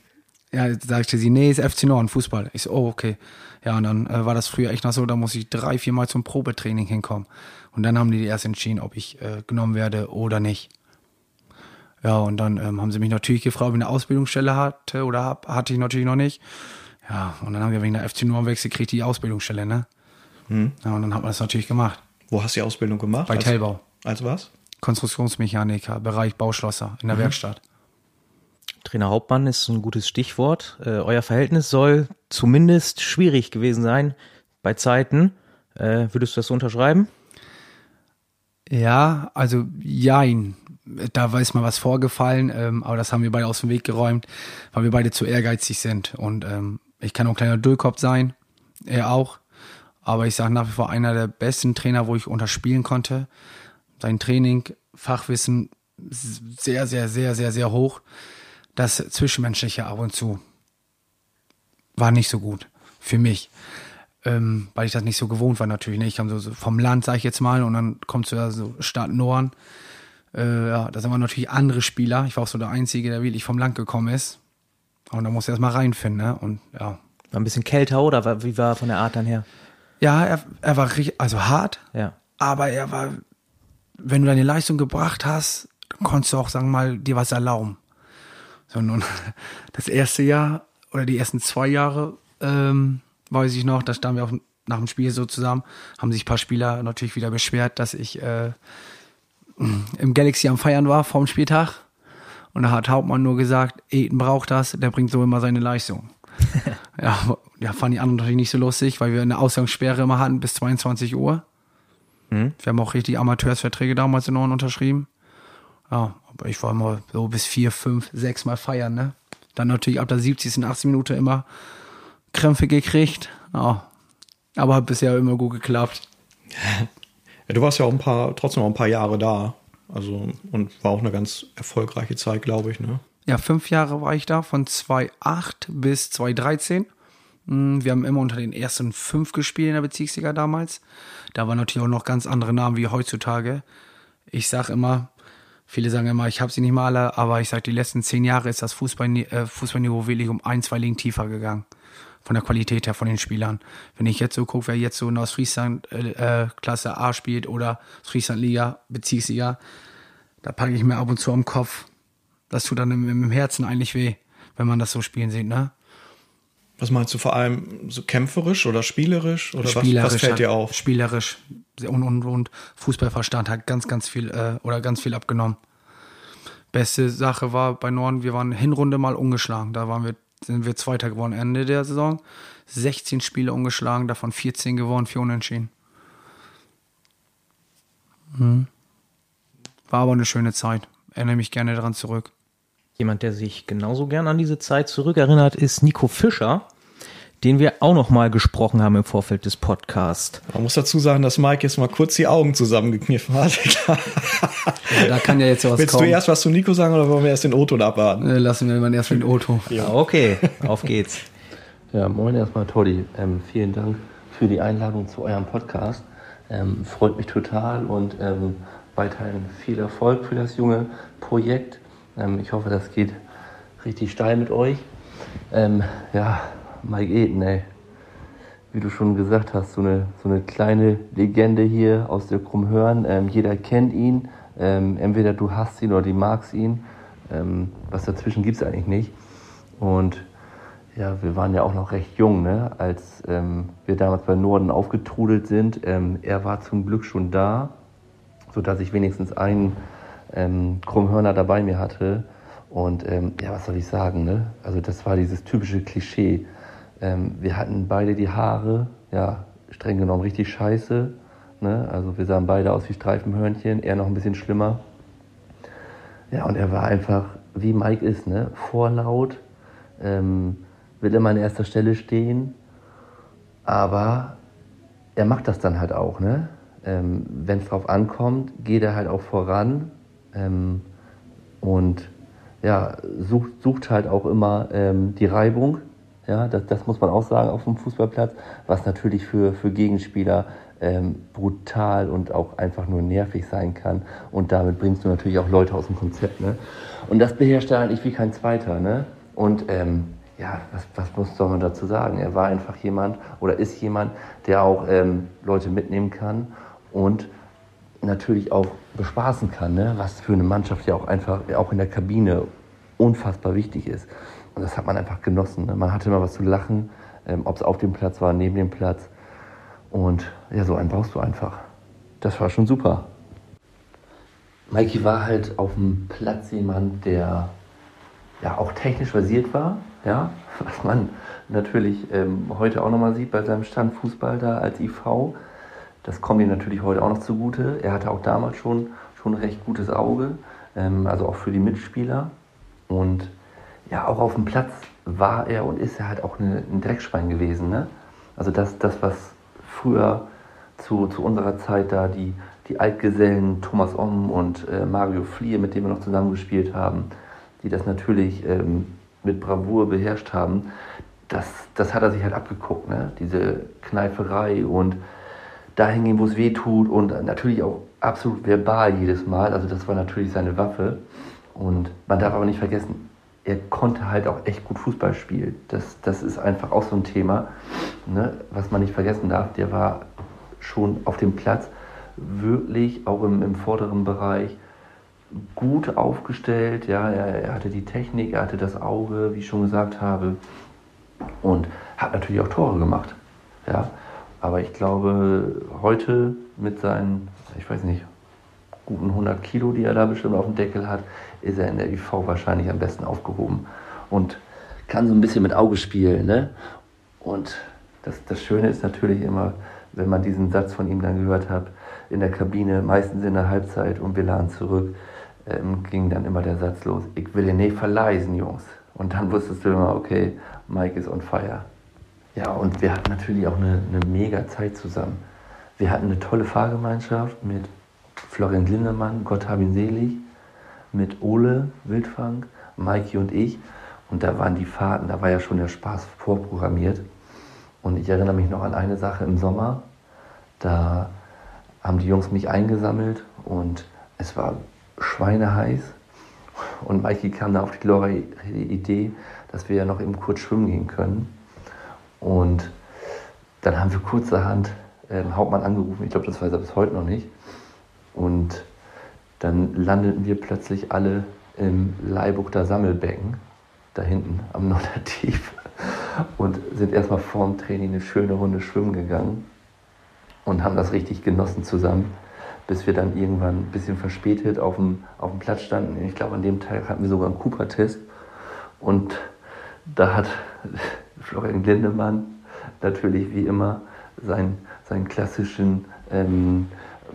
ja, sagte sie, nee, ist FC Norden, Fußball. Ich so, oh, okay. Ja, und dann äh, war das früher echt noch so, da muss ich drei, vier Mal zum Probetraining hinkommen. Und dann haben die erst entschieden, ob ich äh, genommen werde oder nicht. Ja, und dann ähm, haben sie mich natürlich gefragt, ob ich eine Ausbildungsstelle hatte oder hab, hatte ich natürlich noch nicht. Ja, und dann haben wir wegen der FC Norden wechsel kriegt die Ausbildungsstelle, ne? Hm. Ja, und dann hat man das natürlich gemacht. Wo hast du die Ausbildung gemacht? Bei als, Telbau. Als was? Konstruktionsmechaniker, Bereich Bauschlosser in der mhm. Werkstatt. Trainer Hauptmann ist ein gutes Stichwort. Äh, euer Verhältnis soll zumindest schwierig gewesen sein bei Zeiten. Äh, würdest du das so unterschreiben? Ja, also jein. Da weiß mal was vorgefallen, ähm, aber das haben wir beide aus dem Weg geräumt, weil wir beide zu ehrgeizig sind. Und ähm, ich kann auch ein kleiner Döllkopf sein, er auch. Aber ich sage nach wie vor einer der besten Trainer, wo ich unterspielen konnte. Sein Training, Fachwissen sehr, sehr, sehr, sehr, sehr hoch das Zwischenmenschliche ab und zu war nicht so gut für mich. Ähm, weil ich das nicht so gewohnt war natürlich. Ne? Ich kam so, so vom Land, sag ich jetzt mal, und dann kommt so, so Stadt Norden. Äh, ja, da sind wir natürlich andere Spieler. Ich war auch so der Einzige, der wirklich vom Land gekommen ist. Und da musste erst mal reinfinden, ne? Und ja. War ein bisschen kälter oder wie war von der Art dann her? Ja, er, er war richtig, also hart. Ja. Aber er war, wenn du deine Leistung gebracht hast, konntest du auch, sagen wir mal, dir was erlauben. So, nun, das erste Jahr oder die ersten zwei Jahre, ähm, weiß ich noch, da standen wir auch nach dem Spiel so zusammen, haben sich ein paar Spieler natürlich wieder beschwert, dass ich äh, im Galaxy am Feiern war vorm Spieltag. Und da hat Hauptmann nur gesagt, Eden braucht das, der bringt so immer seine Leistung. ja, ja, fanden die anderen natürlich nicht so lustig, weil wir eine Ausgangssperre immer hatten bis 22 Uhr. Mhm. Wir haben auch richtig Amateursverträge damals in Norden unterschrieben. Ja, aber ich war immer so bis vier, fünf, sechs Mal feiern, ne? Dann natürlich ab der 70. 80 Minute immer Krämpfe gekriegt. Ja. Aber hat bisher immer gut geklappt. Ja, du warst ja auch ein paar, trotzdem auch ein paar Jahre da. Also, und war auch eine ganz erfolgreiche Zeit, glaube ich, ne? Ja, fünf Jahre war ich da, von 2008 bis 2013. Hm, wir haben immer unter den ersten fünf gespielt in der Bezirksliga damals. Da waren natürlich auch noch ganz andere Namen wie heutzutage. Ich sag immer, Viele sagen immer, ich habe sie nicht mal alle, aber ich sage, die letzten zehn Jahre ist das Fußball, äh, Fußballniveau wirklich um ein, zwei Ligen tiefer gegangen. Von der Qualität her von den Spielern. Wenn ich jetzt so gucke, wer jetzt so in Ostfriesland äh, äh, Klasse A spielt oder Friesland Liga, Bezirksliga, da packe ich mir ab und zu am Kopf. Das tut dann im, im Herzen eigentlich weh, wenn man das so spielen sieht, ne? Was meinst du vor allem so kämpferisch oder spielerisch oder spielerisch, was, was fällt dir auf? Spielerisch und, und, und Fußballverstand hat ganz, ganz viel äh, oder ganz viel abgenommen. Beste Sache war bei Norden, wir waren Hinrunde mal ungeschlagen. Da waren wir, sind wir Zweiter geworden Ende der Saison. 16 Spiele ungeschlagen, davon 14 gewonnen, 4 unentschieden. Mhm. War aber eine schöne Zeit. Erinnere mich gerne daran zurück. Jemand, der sich genauso gern an diese Zeit zurückerinnert, ist Nico Fischer, den wir auch noch mal gesprochen haben im Vorfeld des Podcasts. Man muss dazu sagen, dass Mike jetzt mal kurz die Augen zusammengekniffen hat. ja, da kann ja jetzt was Willst kommen. du erst was zu Nico sagen oder wollen wir erst den Otto abwarten? Äh, lassen wir mal erst den Otto. Ja. Okay, auf geht's. Ja, moin erstmal, Toddy. Ähm, vielen Dank für die Einladung zu eurem Podcast. Ähm, freut mich total und ähm, weiterhin viel Erfolg für das junge Projekt. Ähm, ich hoffe, das geht richtig steil mit euch. Ähm, ja, Mike Eden, ey. Wie du schon gesagt hast, so eine, so eine kleine Legende hier aus der Krummhörn. Ähm, jeder kennt ihn. Ähm, entweder du hast ihn oder du magst ihn. Ähm, was dazwischen gibt es eigentlich nicht. Und ja, wir waren ja auch noch recht jung, ne? als ähm, wir damals bei Norden aufgetrudelt sind. Ähm, er war zum Glück schon da, sodass ich wenigstens einen ähm, Krummhörner dabei mir hatte. Und ähm, ja, was soll ich sagen, ne? Also das war dieses typische Klischee. Ähm, wir hatten beide die Haare, ja, streng genommen richtig scheiße. Ne? Also wir sahen beide aus wie Streifenhörnchen, er noch ein bisschen schlimmer. Ja, und er war einfach, wie Mike ist, ne? Vorlaut, ähm, will immer an erster Stelle stehen, aber er macht das dann halt auch, ne? Ähm, Wenn es drauf ankommt, geht er halt auch voran ähm, und ja, sucht, sucht halt auch immer ähm, die Reibung. Ja, das, das muss man auch sagen auf dem Fußballplatz, was natürlich für, für Gegenspieler ähm, brutal und auch einfach nur nervig sein kann. Und damit bringst du natürlich auch Leute aus dem Konzept. Ne? Und das beherrscht er eigentlich wie kein Zweiter. Ne? Und ähm, ja, was, was muss soll man dazu sagen? Er war einfach jemand oder ist jemand, der auch ähm, Leute mitnehmen kann und natürlich auch bespaßen kann, ne? was für eine Mannschaft ja auch einfach auch in der Kabine unfassbar wichtig ist. Und das hat man einfach genossen. Ne? Man hatte immer was zu lachen, ähm, ob es auf dem Platz war, neben dem Platz. Und ja, so einen brauchst du einfach. Das war schon super. Mikey war halt auf dem Platz jemand, der ja auch technisch versiert war, ja, was man natürlich ähm, heute auch nochmal sieht bei seinem Standfußball da als IV. Das kommt ihm natürlich heute auch noch zugute. Er hatte auch damals schon, schon ein recht gutes Auge, ähm, also auch für die Mitspieler. Und ja, auch auf dem Platz war er und ist er halt auch eine, ein Dreckschwein gewesen. Ne? Also das, das was früher zu, zu unserer Zeit da die, die Altgesellen Thomas Omm und äh, Mario Fliehe, mit denen wir noch zusammen gespielt haben, die das natürlich ähm, mit Bravour beherrscht haben, das, das hat er sich halt abgeguckt. Ne? Diese Kneiferei und dahin gehen, wo es weh tut und natürlich auch absolut verbal jedes Mal. Also das war natürlich seine Waffe. Und man darf aber nicht vergessen, er konnte halt auch echt gut Fußball spielen. Das, das ist einfach auch so ein Thema, ne, was man nicht vergessen darf. Der war schon auf dem Platz wirklich auch im, im vorderen Bereich gut aufgestellt. Ja, er, er, hatte die Technik, er hatte das Auge, wie ich schon gesagt habe, und hat natürlich auch Tore gemacht. Ja, aber ich glaube, heute mit seinen, ich weiß nicht, guten 100 Kilo, die er da bestimmt auf dem Deckel hat, ist er in der IV wahrscheinlich am besten aufgehoben und kann so ein bisschen mit Auge spielen. Ne? Und das, das Schöne ist natürlich immer, wenn man diesen Satz von ihm dann gehört hat, in der Kabine, meistens in der Halbzeit und wir laden zurück, ähm, ging dann immer der Satz los, ich will ihn nicht verleisen, Jungs. Und dann wusstest du immer, okay, Mike ist on fire. Ja, und wir hatten natürlich auch eine, eine mega Zeit zusammen. Wir hatten eine tolle Fahrgemeinschaft mit Florian Lindemann, Gott hab ihn selig, mit Ole Wildfang, Maiki und ich. Und da waren die Fahrten, da war ja schon der Spaß vorprogrammiert. Und ich erinnere mich noch an eine Sache im Sommer. Da haben die Jungs mich eingesammelt und es war schweineheiß. Und Maiki kam da auf die glorreiche Idee, dass wir ja noch eben kurz schwimmen gehen können. Und dann haben wir kurzerhand äh, Hauptmann angerufen. Ich glaube, das weiß er bis heute noch nicht. Und dann landeten wir plötzlich alle im Leibuchter Sammelbecken, da hinten am Nordatief, und sind erstmal vorm Training eine schöne Runde schwimmen gegangen und haben das richtig genossen zusammen, bis wir dann irgendwann ein bisschen verspätet auf dem, auf dem Platz standen. Ich glaube, an dem Tag hatten wir sogar einen Cooper-Test und da hat Florian Glindemann natürlich wie immer seinen, seinen klassischen ähm,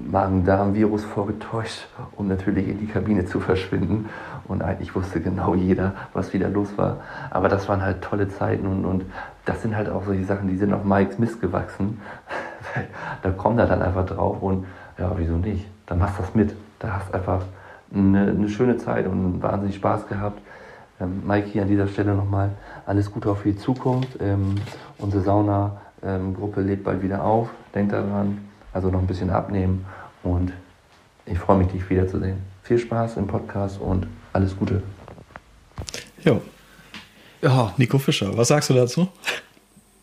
Magen-Darm-Virus vorgetäuscht, um natürlich in die Kabine zu verschwinden. Und eigentlich wusste genau jeder, was wieder los war. Aber das waren halt tolle Zeiten und, und das sind halt auch solche Sachen, die sind auf Mikes Mist gewachsen. da kommt er dann einfach drauf und ja, wieso nicht? Dann machst du das mit. Da hast einfach eine, eine schöne Zeit und wahnsinnig Spaß gehabt. Ähm, Mikey, an dieser Stelle nochmal alles Gute für die Zukunft. Ähm, unsere Sauna-Gruppe ähm, lebt bald wieder auf. Denkt daran, also noch ein bisschen abnehmen und ich freue mich, dich wiederzusehen. Viel Spaß im Podcast und alles Gute. Jo. Ja. Nico Fischer, was sagst du dazu?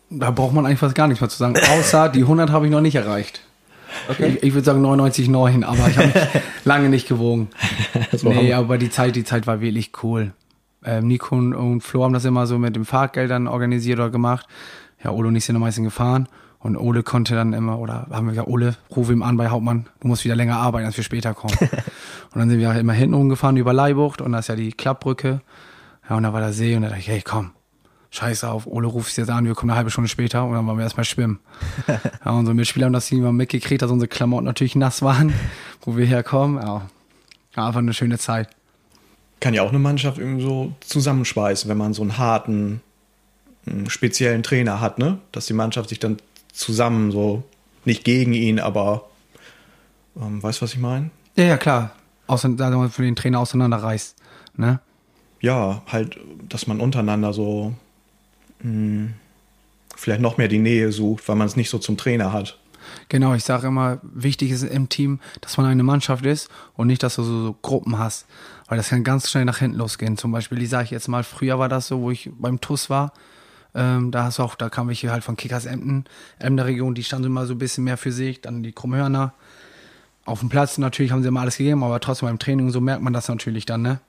Da braucht man eigentlich fast gar nichts mehr zu sagen, außer die 100 habe ich noch nicht erreicht. Okay. Ich, ich würde sagen 99,9, aber ich habe mich lange nicht gewogen. nee, aber die Zeit, die Zeit war wirklich cool. Ähm, Nico und Flo haben das immer so mit dem Fahrgeldern organisiert oder gemacht. Ja, Olo und ich sind am meisten gefahren. Und Ole konnte dann immer, oder haben wir gesagt, Ole, ruf ihm an bei Hauptmann, du musst wieder länger arbeiten, als wir später kommen. und dann sind wir halt immer hinten rumgefahren über Leibucht und da ist ja die Klappbrücke. Ja, und da war der See und da dachte ich, hey, komm, scheiß auf, Ole ruft jetzt an, wir kommen eine halbe Stunde später und dann waren wir erstmal schwimmen. ja, unsere Mitspieler haben das immer mitgekriegt, dass unsere Klamotten natürlich nass waren, wo wir herkommen. Ja, einfach eine schöne Zeit. Kann ja auch eine Mannschaft irgendwie so zusammenschweißen, wenn man so einen harten, speziellen Trainer hat, ne? Dass die Mannschaft sich dann zusammen so nicht gegen ihn, aber ähm, weißt du, was ich meine? Ja, ja, klar. Außer, da man für den Trainer auseinanderreißt. Ne? Ja, halt, dass man untereinander so mh, vielleicht noch mehr die Nähe sucht, weil man es nicht so zum Trainer hat. Genau, ich sage immer, wichtig ist im Team, dass man eine Mannschaft ist und nicht, dass du so, so Gruppen hast. Weil das kann ganz schnell nach hinten losgehen. Zum Beispiel, die sage ich jetzt mal, früher war das so, wo ich beim TUS war. Ähm, da hast du auch, da kamen welche halt von Kickers Emden, Emder Region, die standen immer so ein bisschen mehr für sich, dann die Krummhörner. Auf dem Platz natürlich haben sie immer alles gegeben, aber trotzdem beim Training so merkt man das natürlich dann, ne?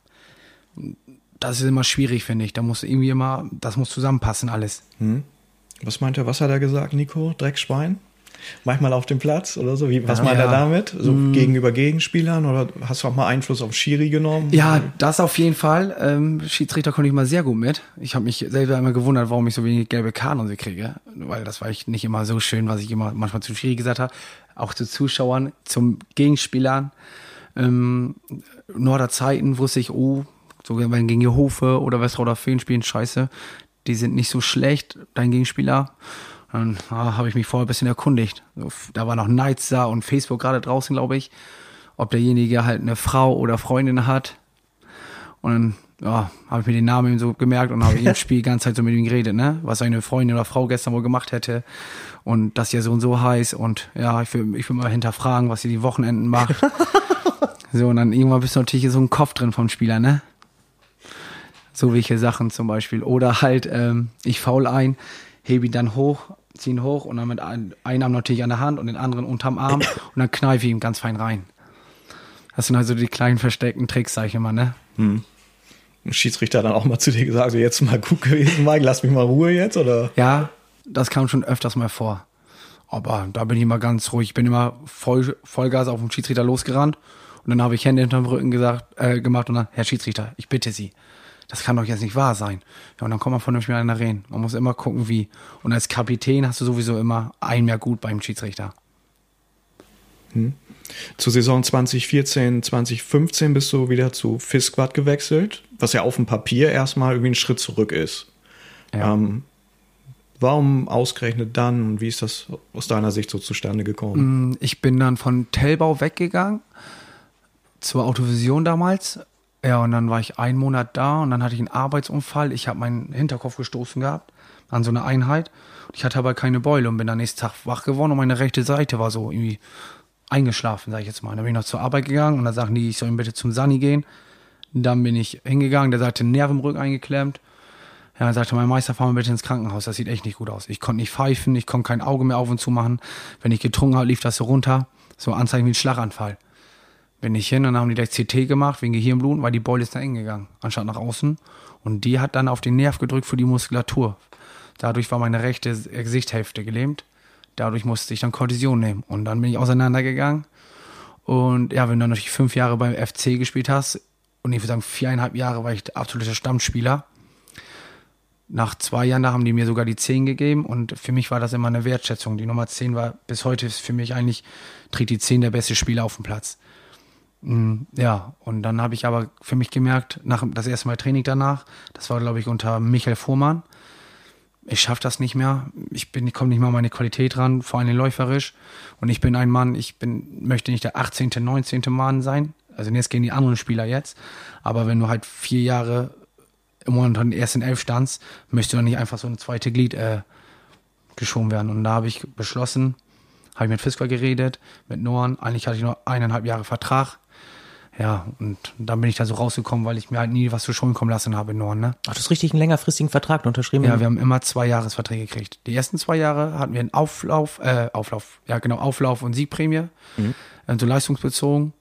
Das ist immer schwierig, finde ich. Da muss irgendwie immer, das muss zusammenpassen alles. Hm? Was meint er, was hat er gesagt, Nico? Dreckschwein? Manchmal auf dem Platz oder so? Wie, was Ja, meint ja. er damit? So Mm. gegenüber Gegenspielern oder hast du auch mal Einfluss auf Schiri genommen? Ja, das auf jeden Fall. Ähm, Schiedsrichter konnte ich mal sehr gut mit. Ich habe mich selber immer gewundert, warum ich so wenig gelbe Karten und so kriege. Weil das war ich nicht immer so schön, was ich immer manchmal zu Schiri gesagt habe. Auch zu Zuschauern, zum Gegenspielern. Ähm, Norderzeiten wusste ich, oh, so wenn gegen Jehofe oder Westerauder Feen spielen, scheiße, die sind nicht so schlecht, dein Gegenspieler. Dann ah, habe ich mich vorher ein bisschen erkundigt. Da war noch Nights da und Facebook gerade draußen, glaube ich, ob derjenige halt eine Frau oder Freundin hat. Und dann ja, habe ich mir den Namen so gemerkt und habe im Spiel die ganze Zeit so mit ihm geredet, ne? Was seine Freundin oder Frau gestern wohl gemacht hätte. Und dass ihr so und so heißt. Und ja, ich will, ich will mal hinterfragen, was sie die Wochenenden macht. so, und dann irgendwann bist du natürlich so ein Kopf drin vom Spieler, ne? So welche Sachen zum Beispiel. Oder halt, ähm, ich faul ein, hebe ihn dann hoch, zieh ihn hoch und dann mit ein, einem Arm natürlich an der Hand und den anderen unterm Arm und dann kneife ich ihm ganz fein rein. Das sind also die kleinen versteckten Tricks, sag ich immer, ne? Ein Schiedsrichter dann auch mal zu dir gesagt, also jetzt mal gut gewesen, Mike, lass mich mal Ruhe jetzt, oder? Ja, das kam schon öfters mal vor. Aber da bin ich immer ganz ruhig. Ich bin immer voll, Vollgas auf den Schiedsrichter losgerannt. Und dann habe ich Hände hinterm Rücken gesagt, äh, gemacht und dann, Herr Schiedsrichter, ich bitte Sie. Das kann doch jetzt nicht wahr sein. Ja, und dann kommt man vernünftig miteinander reden. Man muss immer gucken, wie. Und als Kapitän hast du sowieso immer ein mehr gut beim Schiedsrichter. Zur Saison 2014, 2015 bist du wieder zu Fisquad gewechselt, was ja auf dem Papier erstmal irgendwie ein Schritt zurück ist. Ja. Ähm, warum ausgerechnet dann und wie ist das aus deiner Sicht so zustande gekommen? Mm, Ich bin dann von Tellbau weggegangen zur Autovision damals. Ja, und dann war ich einen Monat da und dann hatte ich einen Arbeitsunfall. Ich habe meinen Hinterkopf gestoßen gehabt an so eine Einheit. Ich hatte aber keine Beule und bin am nächsten Tag wach geworden und meine rechte Seite war so irgendwie eingeschlafen, sage ich jetzt mal. Dann bin ich noch zur Arbeit gegangen und dann sagten die, ich soll bitte zum Sani gehen. Dann bin ich hingegangen, der sagte Nerv im Rücken eingeklemmt. Ja, dann sagte mein Meister, fahr mal bitte ins Krankenhaus, das sieht echt nicht gut aus. Ich konnte nicht pfeifen, ich konnte kein Auge mehr auf und zu machen. Wenn ich getrunken habe, lief das so runter. So Anzeichen wie ein Schlaganfall. Bin ich hin und dann haben die gleich CT gemacht wegen Gehirnblut, weil die Beule ist da eng gegangen, anstatt nach außen. Und die hat dann auf den Nerv gedrückt für die Muskulatur. Dadurch war meine rechte Gesichtshälfte gelähmt. Dadurch musste ich dann Kortison nehmen. Und dann bin ich auseinandergegangen. Und ja, wenn du dann natürlich fünf Jahre beim FC gespielt hast, und ich würde sagen viereinhalb Jahre war ich der absolute Stammspieler. Nach zwei Jahren, da haben die mir sogar die 10 gegeben und für mich war das immer eine Wertschätzung. Die Nummer 10 war bis heute ist für mich eigentlich, trägt die 10 der beste Spieler auf dem Platz. Mm, Ja, und dann habe ich aber für mich gemerkt, nach das erste Mal Training danach, das war glaube ich unter Michael Fuhrmann, ich schaffe das nicht mehr. Ich bin, ich komme nicht mal an meine Qualität ran, vor allem läuferisch. Und ich bin ein Mann, ich bin, möchte nicht der 18., 19. Mann sein. Also jetzt gehen die anderen Spieler jetzt. Aber wenn du halt vier Jahre im Monat an den ersten Elf standst, möchtest du dann nicht einfach so eine zweite Glied äh, geschoben werden. Und da habe ich beschlossen, habe ich mit Fisker geredet, mit Noan. Eigentlich hatte ich noch eineinhalb Jahre Vertrag. Ja, und dann bin ich da so rausgekommen, weil ich mir halt nie was zu Schulden kommen lassen habe in Noan, ne? Ach, du hast richtig einen längerfristigen Vertrag unterschrieben. Ja, wir haben immer zwei Jahresverträge gekriegt. Die ersten zwei Jahre hatten wir einen Auflauf, äh, Auflauf, ja genau, Auflauf und Siegprämie. Mhm. Äh, So leistungsbezogen.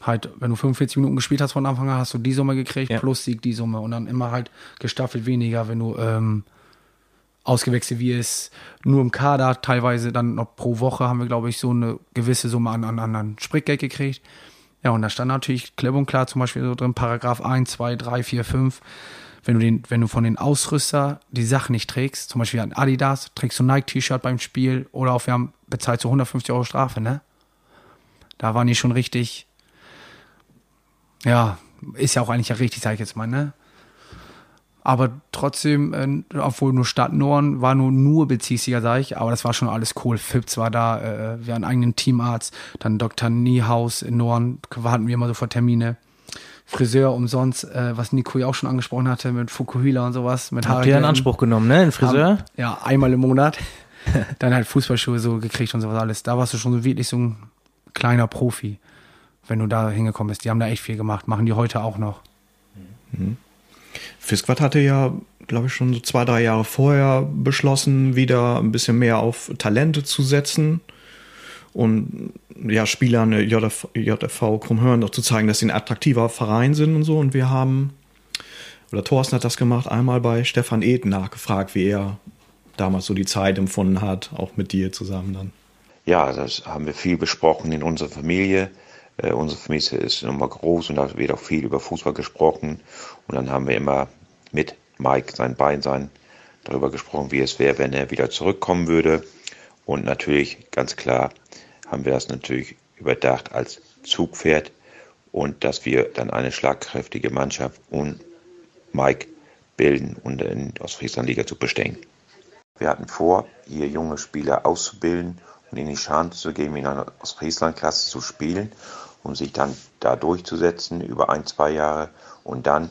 Halt, wenn du 45 Minuten gespielt hast von Anfang an, hast du die Summe gekriegt, Ja. plus Sieg die Summe. Und dann immer halt gestaffelt weniger, wenn du ähm, ausgewechselt wirst. Nur im Kader, teilweise dann noch pro Woche haben wir, glaube ich, so eine gewisse Summe an, an, an, Spritgeld gekriegt. Ja, und da stand natürlich klipp und klar zum Beispiel so drin, Paragraph 1, 2, 3, 4, 5. Wenn du, den, wenn du von den Ausrüster die Sachen nicht trägst, zum Beispiel ein Adidas, trägst du ein Nike-T-Shirt beim Spiel oder auch wir haben bezahlt so 150 Euro Strafe, ne? Da waren die schon richtig, ja, ist ja auch eigentlich ja richtig, sag ich jetzt mal, ne? Aber trotzdem, äh, obwohl nur Stadt Norden war nur, nur Bezirksliga, sag ich, aber das war schon alles cool. Fips war da, äh, wir hatten einen eigenen Teamarzt, dann Dr. Niehaus in Norden, hatten wir immer sofort Termine. Friseur umsonst, äh, was Nico ja auch schon angesprochen hatte, mit Fukuhila und sowas. Mit Habt ihr in Anspruch genommen, ne? Ein Friseur? Haben, ja, einmal im Monat. dann halt Fußballschuhe so gekriegt und sowas alles. Da warst du schon so wirklich so ein kleiner Profi, wenn du da hingekommen bist. Die haben da echt viel gemacht, machen die heute auch noch. Mhm. Fisquat hatte ja, glaube ich, schon so zwei, drei Jahre vorher beschlossen, wieder ein bisschen mehr auf Talente zu setzen und ja, Spielern JF, JFV Krummhörn noch zu zeigen, dass sie ein attraktiver Verein sind und so. Und wir haben, oder Thorsten hat das gemacht, einmal bei Stefan Eden nachgefragt, wie er damals so die Zeit empfunden hat, auch mit dir zusammen dann. Ja, das haben wir viel besprochen in unserer Familie. Äh, unsere Familie ist immer groß und da wird auch viel über Fußball gesprochen. Und dann haben wir immer mit Mike, sein Bein sein, darüber gesprochen, wie es wäre, wenn er wieder zurückkommen würde. Und natürlich, ganz klar, haben wir das natürlich überdacht als Zugpferd und dass wir dann eine schlagkräftige Mannschaft und Mike bilden und in der Ostfrieslandliga zu bestehen. Wir hatten vor, hier junge Spieler auszubilden und ihnen die Chance zu geben, in einer Ostfrieslandklasse zu spielen, um sich dann da durchzusetzen über ein, zwei Jahre und dann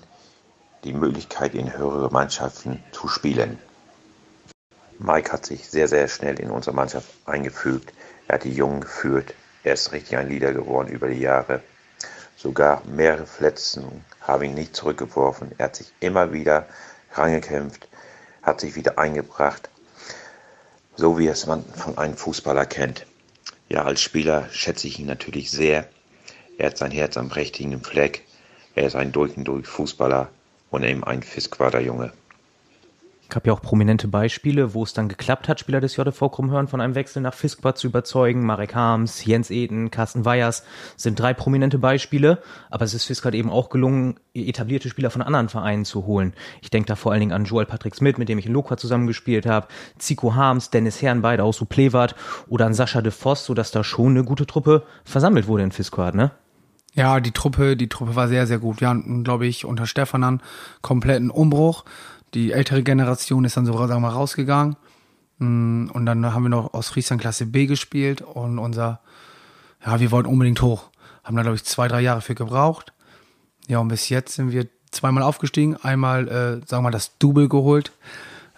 die Möglichkeit in höhere Mannschaften zu spielen. Mike hat sich sehr, sehr schnell in unsere Mannschaft eingefügt. Er hat die Jungen geführt. Er ist richtig ein Leader geworden über die Jahre. Sogar mehrere Verletzungen haben ihn nicht zurückgeworfen. Er hat sich immer wieder rangekämpft, hat sich wieder eingebracht, so wie es man von einem Fußballer kennt. Ja, als Spieler schätze ich ihn natürlich sehr. Er hat sein Herz am richtigen Fleck. Er ist ein durch und durch Fußballer und eben ein Fiskquader-Junge. Ich habe ja auch prominente Beispiele, wo es dann geklappt hat, Spieler des JV Krummhörn von einem Wechsel nach Fiskbad zu überzeugen. Marek Harms, Jens Eden, Carsten Weyers sind drei prominente Beispiele. Aber es ist Fiskbad eben auch gelungen, etablierte Spieler von anderen Vereinen zu holen. Ich denke da vor allen Dingen an Joel Patrick Smith, mit dem ich in Lokwa zusammengespielt habe, Zico Harms, Dennis Herrn, beide aus Suplewart oder an Sascha de Voss, sodass da schon eine gute Truppe versammelt wurde in Fiskbad, ne? Ja, die Truppe, die Truppe war sehr, sehr gut. Wir hatten, glaube ich, unter Stefan an kompletten Umbruch. Die ältere Generation ist dann so, sagen wir mal, rausgegangen. Mm, und dann haben wir noch aus Friesland Klasse B gespielt und unser, ja, wir wollten unbedingt hoch. Haben da, glaube ich, zwei, drei Jahre für gebraucht. Ja, und bis jetzt sind wir zweimal aufgestiegen. Einmal, äh, sagen wir mal, das Double geholt.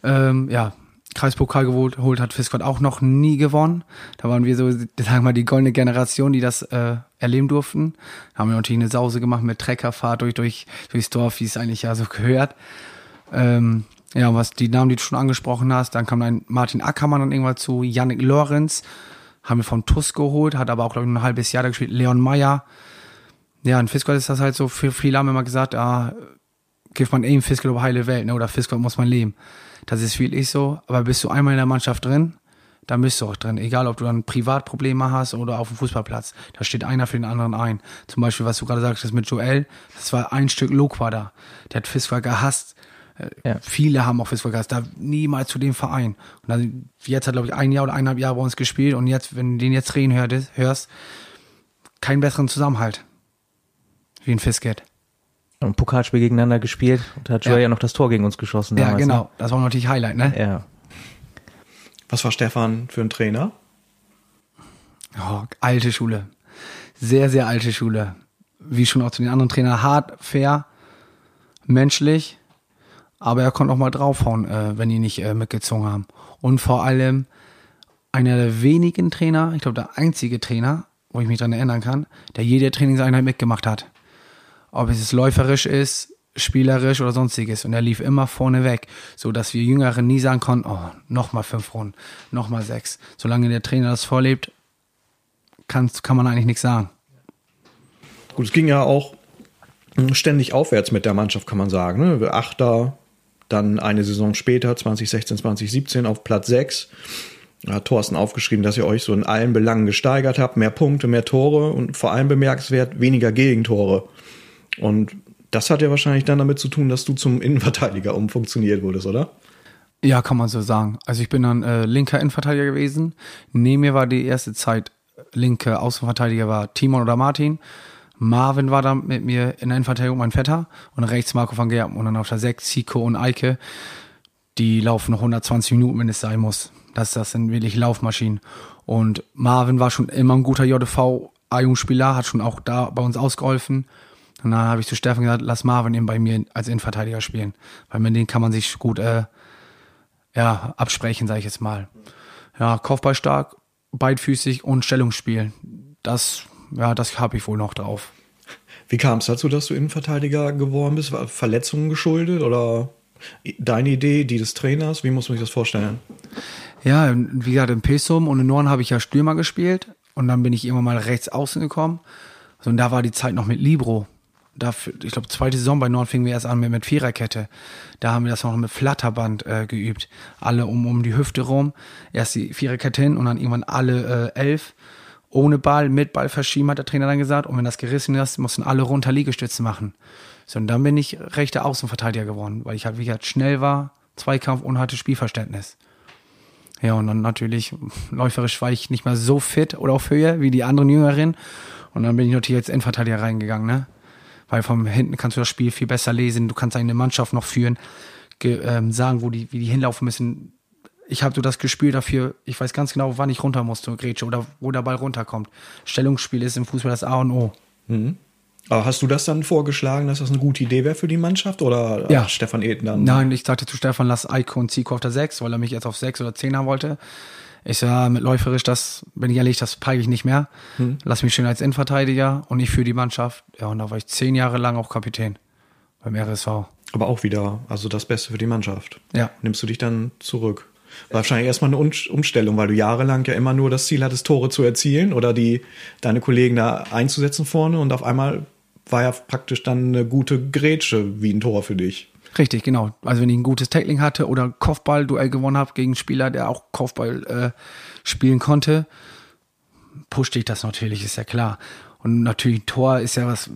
Ähm, ja, Kreispokal geholt, hat Fiskott auch noch nie gewonnen. Da waren wir so, sagen wir mal, die goldene Generation, die das äh, erleben durften. Da haben wir natürlich eine Sause gemacht mit Treckerfahrt durch, durch, durchs Dorf, wie es eigentlich ja so gehört. Ähm, ja, was die Namen, die du schon angesprochen hast, dann kam ein Martin Ackermann dann irgendwann zu, Yannick Lorenz, haben wir vom TUS geholt, hat aber auch, glaube ich, ein halbes Jahr da gespielt, Leon Meyer. Ja, in Fiskot ist das halt so, viele haben immer gesagt, ah, gibt man eben Fiskot über heile Welt, ne, oder Fiskot muss man leben. Das ist wirklich so, aber bist du einmal in der Mannschaft drin, dann bist du auch drin. Egal, ob du dann Privatprobleme hast oder auf dem Fußballplatz. Da steht einer für den anderen ein. Zum Beispiel, was du gerade sagtest mit Joel, das war ein Stück Lokwa da. Der hat Fiskot gehasst ja. Viele haben auch Fiskalgas, da niemals zu dem Verein. Und dann, jetzt hat, glaube ich, ein Jahr oder eineinhalb Jahre bei uns gespielt und jetzt, wenn du den jetzt reden hörst, hörst keinen besseren Zusammenhalt wie ein Fisket. Und Pokalspiel gegeneinander gespielt und da hat Joel ja. ja noch das Tor gegen uns geschossen. Damals, ja, genau. Ne? Das war natürlich Highlight, ne? Ja. Was war Stefan für ein Trainer? Oh, alte Schule. Sehr, sehr alte Schule. Wie schon auch zu den anderen Trainern. Hart, fair, menschlich aber er konnte auch mal draufhauen, äh, wenn die nicht äh, mitgezogen haben. Und vor allem einer der wenigen Trainer, ich glaube der einzige Trainer, wo ich mich dran erinnern kann, der jede Trainingseinheit mitgemacht hat. Ob es läuferisch ist, spielerisch oder sonstiges. Und er lief immer vorne weg, so dass wir Jüngeren nie sagen konnten, oh, nochmal fünf Runden, nochmal sechs. Solange der Trainer das vorlebt, kann, kann man eigentlich nichts sagen. Gut, es ging ja auch ständig aufwärts mit der Mannschaft, kann man sagen. Ne? Achter, dann eine Saison später, 2016, 2017, auf Platz 6 hat Thorsten aufgeschrieben, dass ihr euch so in allen Belangen gesteigert habt, mehr Punkte, mehr Tore und vor allem bemerkenswert weniger Gegentore. Und das hat ja wahrscheinlich dann damit zu tun, dass du zum Innenverteidiger umfunktioniert wurdest, oder? Ja, kann man so sagen. Also ich bin dann äh, linker Innenverteidiger gewesen. Neben mir war die erste Zeit linke Außenverteidiger war Timon oder Martin. Marvin war da mit mir in der Innenverteidigung, mein Vetter, und rechts Marco van Gerben und dann auf der 6 Zico und Eike. Die laufen noch 120 Minuten, wenn es sein muss. Das, das sind wirklich Laufmaschinen. Und Marvin war schon immer ein guter JV-A-Jugendspieler, hat schon auch da bei uns ausgeholfen. Und dann habe ich zu Steffen gesagt, lass Marvin eben bei mir als Innenverteidiger spielen. Weil mit denen kann man sich gut äh, ja, absprechen, sage ich jetzt mal. Ja, Kopfball stark, beidfüßig und Stellungsspiel. Das, ja, das habe ich wohl noch drauf. Wie kam es dazu, dass du Innenverteidiger geworden bist? War Verletzungen geschuldet oder deine Idee, die des Trainers? Wie muss man sich das vorstellen? Ja, wie gesagt, im Pesum und in Norden habe ich ja Stürmer gespielt und dann bin ich irgendwann mal rechts außen gekommen. und da war die Zeit noch mit Libro dafür, ich glaube, zweite Saison bei Nord fingen wir erst an mit, mit Viererkette. Da haben wir das noch mit Flatterband äh, geübt. Alle um, um die Hüfte rum. Erst die Viererkette hin und dann irgendwann alle äh, elf. Ohne Ball, mit Ball verschieben, hat der Trainer dann gesagt. Und wenn das gerissen ist, mussten alle runter Liegestütze machen. So, und dann bin ich rechter Außenverteidiger geworden, weil ich halt, wie gesagt, schnell war, Zweikampf und hatte Spielverständnis. Ja, und dann natürlich, läuferisch war ich nicht mehr so fit oder auf Höhe wie die anderen Jüngeren. Und dann bin ich natürlich als Endverteidiger reingegangen, ne? Weil von hinten kannst du das Spiel viel besser lesen, du kannst eine Mannschaft noch führen, ähm, sagen, wo die, wie die hinlaufen müssen. Ich habe so das Gespür dafür, ich weiß ganz genau, wann ich runter muss zur Grätsche oder wo der Ball runterkommt. Stellungsspiel ist im Fußball das A und O. Mhm. Aber hast du das dann vorgeschlagen, dass das eine gute Idee wäre für die Mannschaft oder ja. Stefan Eden dann? Nein, ich sagte zu Stefan, lass Eiko und Zico auf der 6, weil er mich jetzt auf 6 oder 10 haben wollte. Ich sage, mit läuferisch, das bin ich ehrlich, das peige ich nicht mehr. Hm. Lass mich schön als Innenverteidiger und ich für die Mannschaft. Ja, und da war ich zehn Jahre lang auch Kapitän beim RSV. Aber auch wieder, also das Beste für die Mannschaft. Ja. Nimmst du dich dann zurück? Wahrscheinlich erstmal eine Umstellung, weil du jahrelang ja immer nur das Ziel hattest, Tore zu erzielen oder die deine Kollegen da einzusetzen vorne und auf einmal war ja praktisch dann eine gute Grätsche wie ein Tor für dich. Richtig, genau. Also wenn ich ein gutes Tackling hatte oder Kopfball-Duell gewonnen habe gegen einen Spieler, der auch Kopfball äh, spielen konnte, pushte ich das natürlich, ist ja klar. Und natürlich Tor ist ja was,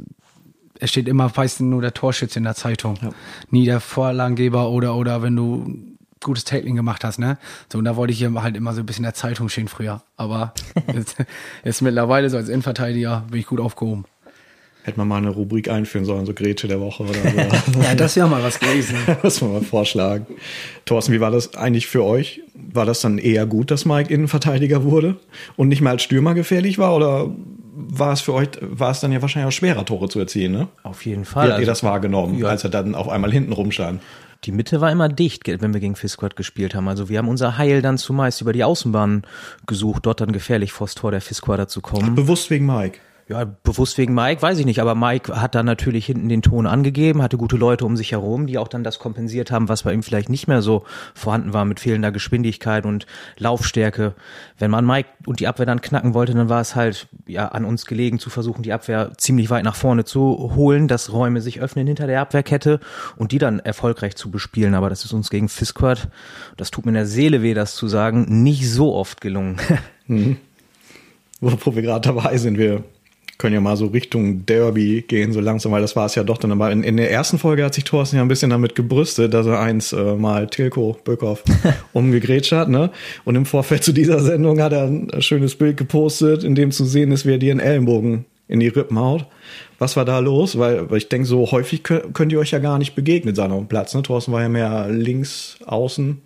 es steht immer meistens nur der Torschütze in der Zeitung. Ja. Nie der Vorlagengeber oder, oder wenn du gutes Tackling gemacht hast, ne? So, und da wollte ich hier halt immer so ein bisschen in der Zeitung stehen früher. Aber jetzt, jetzt mittlerweile so als Innenverteidiger bin ich gut aufgehoben. Hätte man mal eine Rubrik einführen sollen, so Grätsche der Woche oder so. ja, das wäre mal was gewesen. Muss man mal vorschlagen. Thorsten, wie war das eigentlich für euch? War das dann eher gut, dass Mike Innenverteidiger wurde und nicht mal als Stürmer gefährlich war? Oder war es für euch, war es dann ja wahrscheinlich auch schwerer, Tore zu erzielen, ne? Auf jeden Fall. Wie habt ihr also, das wahrgenommen, ja. als er dann auf einmal hinten rumstand? Die Mitte war immer dicht, wenn wir gegen Fisquad gespielt haben. Also wir haben unser Heil dann zumeist über die Außenbahn gesucht, dort dann gefährlich vors Tor der Fisquader zu kommen. Bewusst wegen Mike. Ja, bewusst wegen Mike, weiß ich nicht, aber Mike hat dann natürlich hinten den Ton angegeben, hatte gute Leute um sich herum, die auch dann das kompensiert haben, was bei ihm vielleicht nicht mehr so vorhanden war mit fehlender Geschwindigkeit und Laufstärke. Wenn man Mike und die Abwehr dann knacken wollte, dann war es halt ja an uns gelegen zu versuchen, die Abwehr ziemlich weit nach vorne zu holen, dass Räume sich öffnen hinter der Abwehrkette und die dann erfolgreich zu bespielen. Aber das ist uns gegen Fisquad, das tut mir in der Seele weh, das zu sagen, nicht so oft gelungen. Mhm. Wo wir gerade dabei sind, wir können ja mal so Richtung Derby gehen, so langsam, weil das war es ja doch dann. Aber in, in der ersten Folge hat sich Thorsten ja ein bisschen damit gebrüstet, dass er eins äh, mal Tilko Böckhoff umgegrätscht hat, ne? Und im Vorfeld zu dieser Sendung hat er ein schönes Bild gepostet, in dem zu sehen ist, wie er dir einen Ellenbogen in die Rippen haut. Was war da los? Weil, weil ich denke, so häufig könnt, könnt ihr euch ja gar nicht begegnen, sein auf dem Platz, ne? Thorsten war ja mehr links, außen.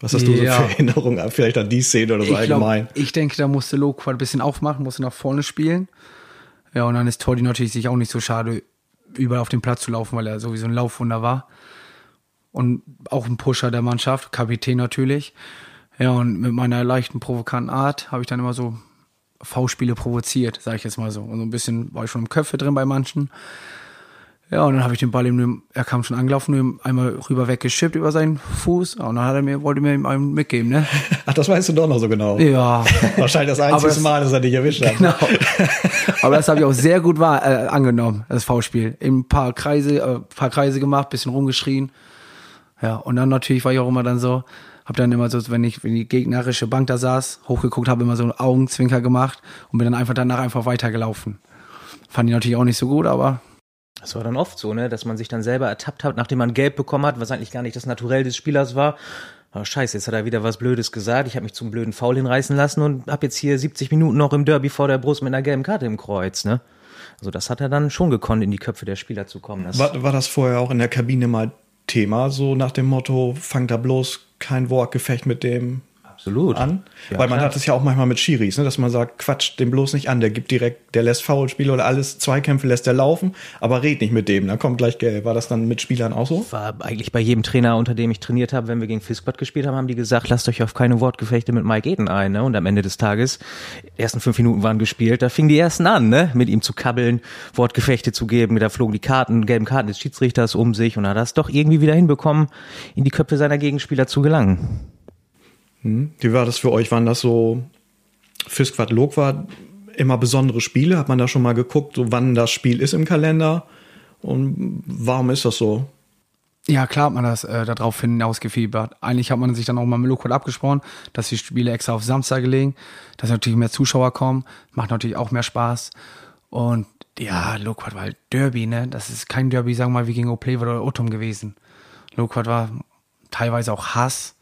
Was hast du ja. so für Erinnerungen, vielleicht an die Szene oder so ich allgemein? Glaub, ich denke, da musste Loquat ein bisschen aufmachen, musste nach vorne spielen. Ja, und dann ist Toddy natürlich sich auch nicht so schade, überall auf den Platz zu laufen, weil er sowieso ein Laufwunder war. Und auch ein Pusher der Mannschaft, Kapitän natürlich. Ja, und mit meiner leichten, provokanten Art habe ich dann immer so V-Spiele provoziert, sage ich jetzt mal so. Und so ein bisschen war ich schon im Köpfe drin bei manchen. Ja, und dann habe ich den Ball ihm, er kam schon angelaufen, ihm einmal rüber weggeschippt über seinen Fuß. Und dann hat er mir, wollte mir ihm einen mitgeben, ne? Ach, das weißt du doch noch so genau. Ja. Wahrscheinlich das einzige das, Mal, dass er dich erwischt hat. Genau. Aber das habe ich auch sehr gut wahr, äh, angenommen, das V-Spiel. Ein paar Kreise, äh, paar Kreise gemacht, bisschen rumgeschrien. Ja, und dann natürlich war ich auch immer dann so, hab dann immer so, wenn ich, wenn die gegnerische Bank da saß, hochgeguckt habe, immer so einen Augenzwinker gemacht und bin dann einfach danach einfach weitergelaufen. Fand ich natürlich auch nicht so gut, aber das war dann oft so, ne, dass man sich dann selber ertappt hat, nachdem man gelb bekommen hat, was eigentlich gar nicht das Naturell des Spielers war. Oh, scheiße, jetzt hat er wieder was Blödes gesagt. Ich habe mich zum blöden Foul hinreißen lassen und habe jetzt hier 70 Minuten noch im Derby vor der Brust mit einer gelben Karte im Kreuz, ne? Also das hat er dann schon gekonnt, in die Köpfe der Spieler zu kommen. Das War, war das vorher auch in der Kabine mal Thema, so nach dem Motto, fangt da bloß kein Wortgefecht mit dem absolut. an? Ja, Weil man klar. hat es ja auch manchmal mit Schiris, ne, dass man sagt, quatscht den bloß nicht an, der gibt direkt, der lässt Foulspiele oder alles, Zweikämpfe lässt er laufen, aber red nicht mit dem, dann kommt gleich gelb. War das dann mit Spielern auch so? war eigentlich bei jedem Trainer, unter dem ich trainiert habe, wenn wir gegen Fiskbad gespielt haben, haben die gesagt, lasst euch auf keine Wortgefechte mit Mike Eden ein. Ne? Und am Ende des Tages, ersten fünf Minuten waren gespielt, da fingen die ersten an, ne? mit ihm zu kabbeln, Wortgefechte zu geben. Da flogen die Karten, gelben Karten des Schiedsrichters um sich und er hat das doch irgendwie wieder hinbekommen, in die Köpfe seiner Gegenspieler zu gelangen. Wie war das für euch? Waren das so Fiskvad Lokvad immer besondere Spiele? Hat man da schon mal geguckt, so wann das Spiel ist im Kalender? Und warum ist das so? Ja, klar hat man das äh, darauf hinausgefiebert. Eigentlich hat man sich dann auch mal mit Lokal abgesprochen, dass die Spiele extra auf Samstag legen, dass natürlich mehr Zuschauer kommen, macht natürlich auch mehr Spaß. Und ja, Loquat war halt Derby, ne? Das ist kein Derby, sagen wir mal, wie gegen Oplevo oder Otum gewesen. Loquat war teilweise auch Hass.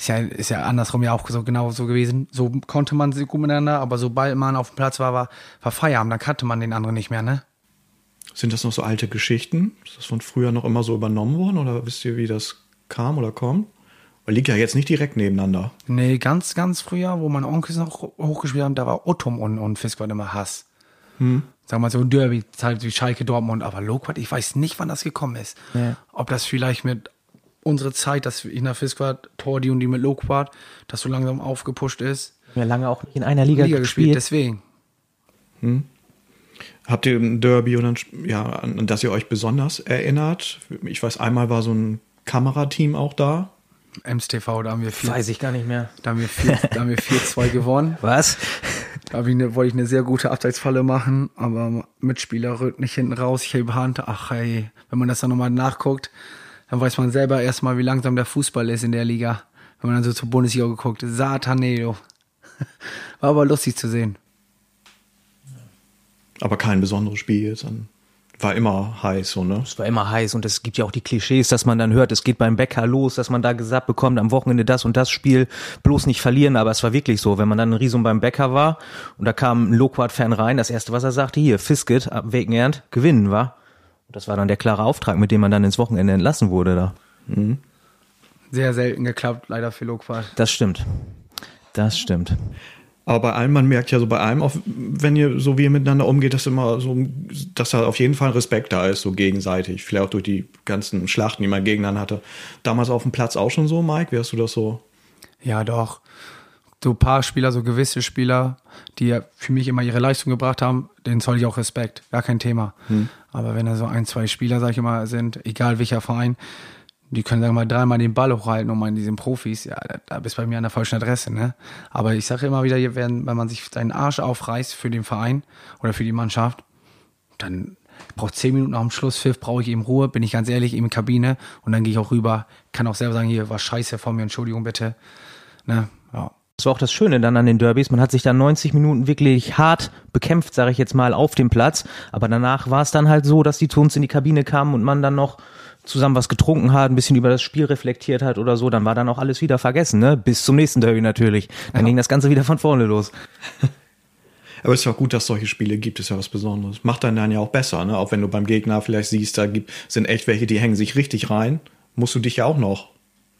Ist ja, ist ja andersrum ja auch so genau so gewesen. So konnte man sich gut miteinander, aber sobald man auf dem Platz war, war, war Feierabend, dann kannte man den anderen nicht mehr, ne? Sind das noch so alte Geschichten? Ist das von früher noch immer so übernommen worden oder wisst ihr, wie das kam oder kommt? Weil liegt ja jetzt nicht direkt nebeneinander. Nee, ganz, ganz früher, wo meine Onkels noch hochgespielt haben, da war Ottum und, und Fiskwart immer Hass. Hm. Sag mal so ein Derby, halt wie Schalke Dortmund, aber Loquat, ich weiß nicht, wann das gekommen ist. Ja. Ob das vielleicht mit unserer Zeit, dass ich nach Fiskwart, Tordi und die mit Loquat, das so langsam aufgepusht ist. Wir haben ja lange auch nicht in einer Liga, Liga gespielt, gespielt. deswegen. Habt ihr ein Derby und dann, ja, an das ihr euch besonders erinnert? Ich weiß, einmal war so ein Kamerateam auch da. MSTV, da haben wir vier, Weiß ich gar nicht mehr. da haben wir vier, da haben wir 4-2 gewonnen. Was? Da eine, wollte ich eine sehr gute Abseitsfalle machen, aber Mitspieler rückt nicht hinten raus, ich hebe Hand. Ach hey, wenn man das dann nochmal nachguckt, dann weiß man selber erstmal, wie langsam der Fußball ist in der Liga. Wenn man dann so zur Bundesliga geguckt, Satanedo. War aber lustig zu sehen. Aber kein besonderes Spiel. Dann war immer heiß, so, ne? Es war immer heiß und es gibt ja auch die Klischees, dass man dann hört, es geht beim Bäcker los, dass man da gesagt bekommt, am Wochenende das und das Spiel bloß nicht verlieren, aber es war wirklich so, wenn man dann in Riesum beim Bäcker war und da kam ein Loquat-Fan rein, das erste, was er sagte, hier, Fisket, ab Wegenernt, gewinnen, war. Das war dann der klare Auftrag, mit dem man dann ins Wochenende entlassen wurde da. Sehr selten geklappt, leider für Loquat. Das stimmt. Das stimmt. Aber bei allem, man merkt ja so bei allem, auch wenn ihr so wie ihr miteinander umgeht, dass immer so, dass da auf jeden Fall Respekt da ist, so gegenseitig. Vielleicht auch durch die ganzen Schlachten, die man gegeneinander hatte. Damals auf dem Platz auch schon so, Mike? Wie hast du das so? Ja, doch. So ein paar Spieler, so gewisse Spieler, die ja für mich immer ihre Leistung gebracht haben, denen zoll ich auch Respekt. Gar kein Thema. Aber wenn da so ein, zwei Spieler, sag ich immer, sind, egal welcher Verein, die können, sagen wir mal, dreimal den Ball hochhalten und mal in diesen Profis, ja, da, da bist du bei mir an der falschen Adresse, ne? Aber ich sage immer wieder, werden, wenn man sich seinen Arsch aufreißt für den Verein oder für die Mannschaft, dann braucht zehn Minuten nach dem Schlusspfiff, brauche ich eben Ruhe, bin ich ganz ehrlich, eben in die Kabine und dann gehe ich auch rüber, kann auch selber sagen, hier war scheiße vor mir, Entschuldigung bitte. Ne? Ja. Das war auch das Schöne dann an den Derbys. Man hat sich dann 90 Minuten wirklich hart bekämpft, sage ich jetzt mal, auf dem Platz. Aber danach war es dann halt so, dass die zu uns in die Kabine kamen und man dann noch zusammen was getrunken hat, ein bisschen über das Spiel reflektiert hat oder so. Dann war dann auch alles wieder vergessen, ne? Bis zum nächsten Derby natürlich. Dann ging das Ganze wieder von vorne los. Aber es ist ja auch gut, dass es solche Spiele gibt, ist ja was Besonderes. Macht dann dann ja auch besser, ne? Auch wenn du beim Gegner vielleicht siehst, da gibt, sind echt welche, die hängen sich richtig rein, musst du dich ja auch noch